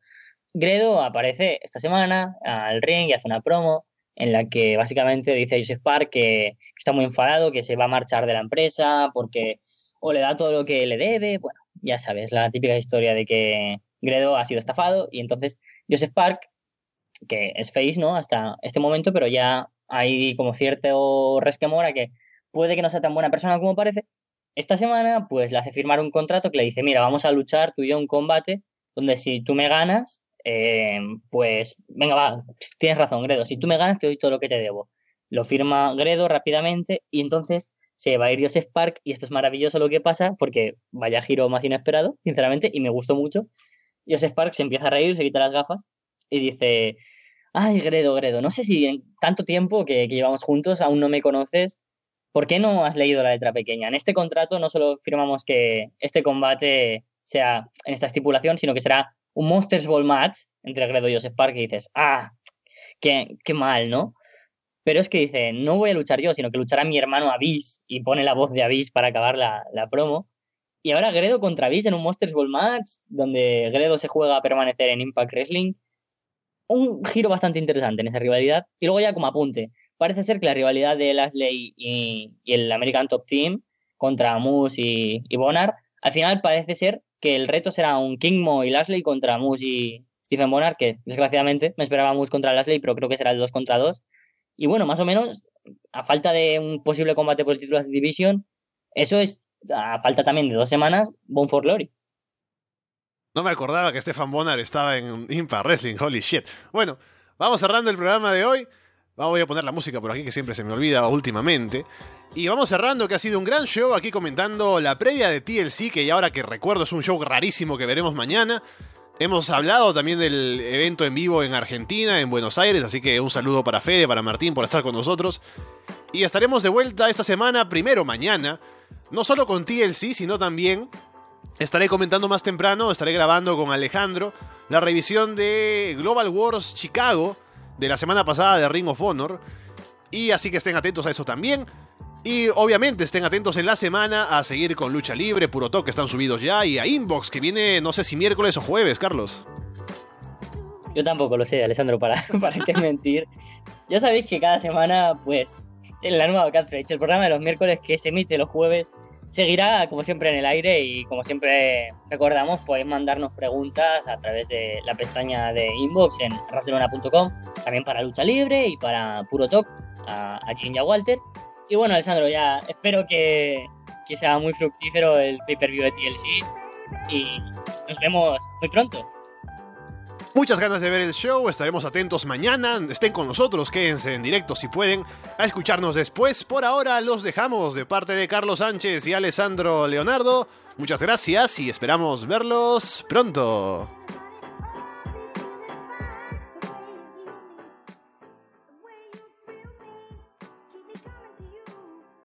Gredo aparece esta semana al ring y hace una promo en la que básicamente dice a Joseph Park que está muy enfadado, que se va a marchar de la empresa porque o le da todo lo que le debe, bueno, ya sabes, la típica historia de que Gredo ha sido estafado y entonces Joseph Park, que es face, ¿no? Hasta este momento, pero ya hay como cierto resquemor a que puede que no sea tan buena persona como parece. Esta semana, pues le hace firmar un contrato que le dice, mira, vamos a luchar tú y yo un combate donde si tú me ganas, eh, pues venga, va, tienes razón, Gredo, si tú me ganas te doy todo lo que te debo. Lo firma Gredo rápidamente y entonces se va a ir Joseph Park y esto es maravilloso lo que pasa porque vaya giro más inesperado, sinceramente, y me gustó mucho. Joseph Park se empieza a reír, se quita las gafas y dice, Ay, Gredo, Gredo, no sé si en tanto tiempo que, llevamos juntos aún no me conoces. ¿Por qué no has leído la letra pequeña? En este contrato no solo firmamos que este combate sea en esta estipulación, sino que será un Monsters Ball match entre Gredo y Joseph Park y dices, ah, qué, qué mal, ¿no? Pero es que dice, no voy a luchar yo, sino que luchará mi hermano Avis y pone la voz de Avis para acabar la, la promo. Y ahora Gredo contra Avis en un Monsters Ball match, donde Gredo se juega a permanecer en Impact Wrestling. Un giro bastante interesante en esa rivalidad. Y luego ya como apunte, parece ser que la rivalidad de Lashley y, el American Top Team contra Moose y, y Bonard, al final parece ser que el reto será un King Mo y Lashley contra Moose y Stephen Bonard, que desgraciadamente me esperaba Moose contra Lashley, pero creo que será el 2 contra 2. Y bueno, más o menos, a falta de un posible combate por el título de Division, eso es, a falta también de dos semanas, Bone for Glory. No me acordaba que Stefan Bonner estaba en Impact Wrestling, holy shit. Bueno, vamos cerrando el programa de hoy. Voy a poner la música por aquí que siempre se me olvida últimamente. Y vamos cerrando que ha sido un gran show aquí comentando la previa de TLC, que ya ahora que recuerdo es un show rarísimo que veremos mañana. Hemos hablado también del evento en vivo en Argentina, en Buenos Aires, así que un saludo para Fede, para Martín por estar con nosotros. Y estaremos de vuelta esta semana, primero mañana, no solo con TLC, sino también estaré comentando más temprano, estaré grabando con Alejandro la revisión de Global Wars Chicago de la semana pasada de Ring of Honor. Y así que estén atentos a eso también. Y obviamente estén atentos en la semana a seguir con Lucha Libre, Puro Toque están subidos ya, y a Inbox que viene no sé si miércoles o jueves, Carlos. Yo tampoco lo sé, Alessandro, para, [laughs] para qué mentir. Ya sabéis que cada semana, pues, en la nueva Catfresh, el programa de los miércoles que se emite los jueves, seguirá como siempre en el aire y como siempre recordamos, podéis mandarnos preguntas a través de la pestaña de inbox en rasdelona.com, también para Lucha Libre y para Puro Talk a, a Walter. Y bueno, Alessandro, ya espero que, que sea muy fructífero el pay-per-view de TLC y nos vemos muy pronto. Muchas ganas de ver el show, estaremos atentos mañana, estén con nosotros, quédense en directo si pueden, a escucharnos después. Por ahora los dejamos de parte de Carlos Sánchez y Alessandro Leonardo. Muchas gracias y esperamos verlos pronto.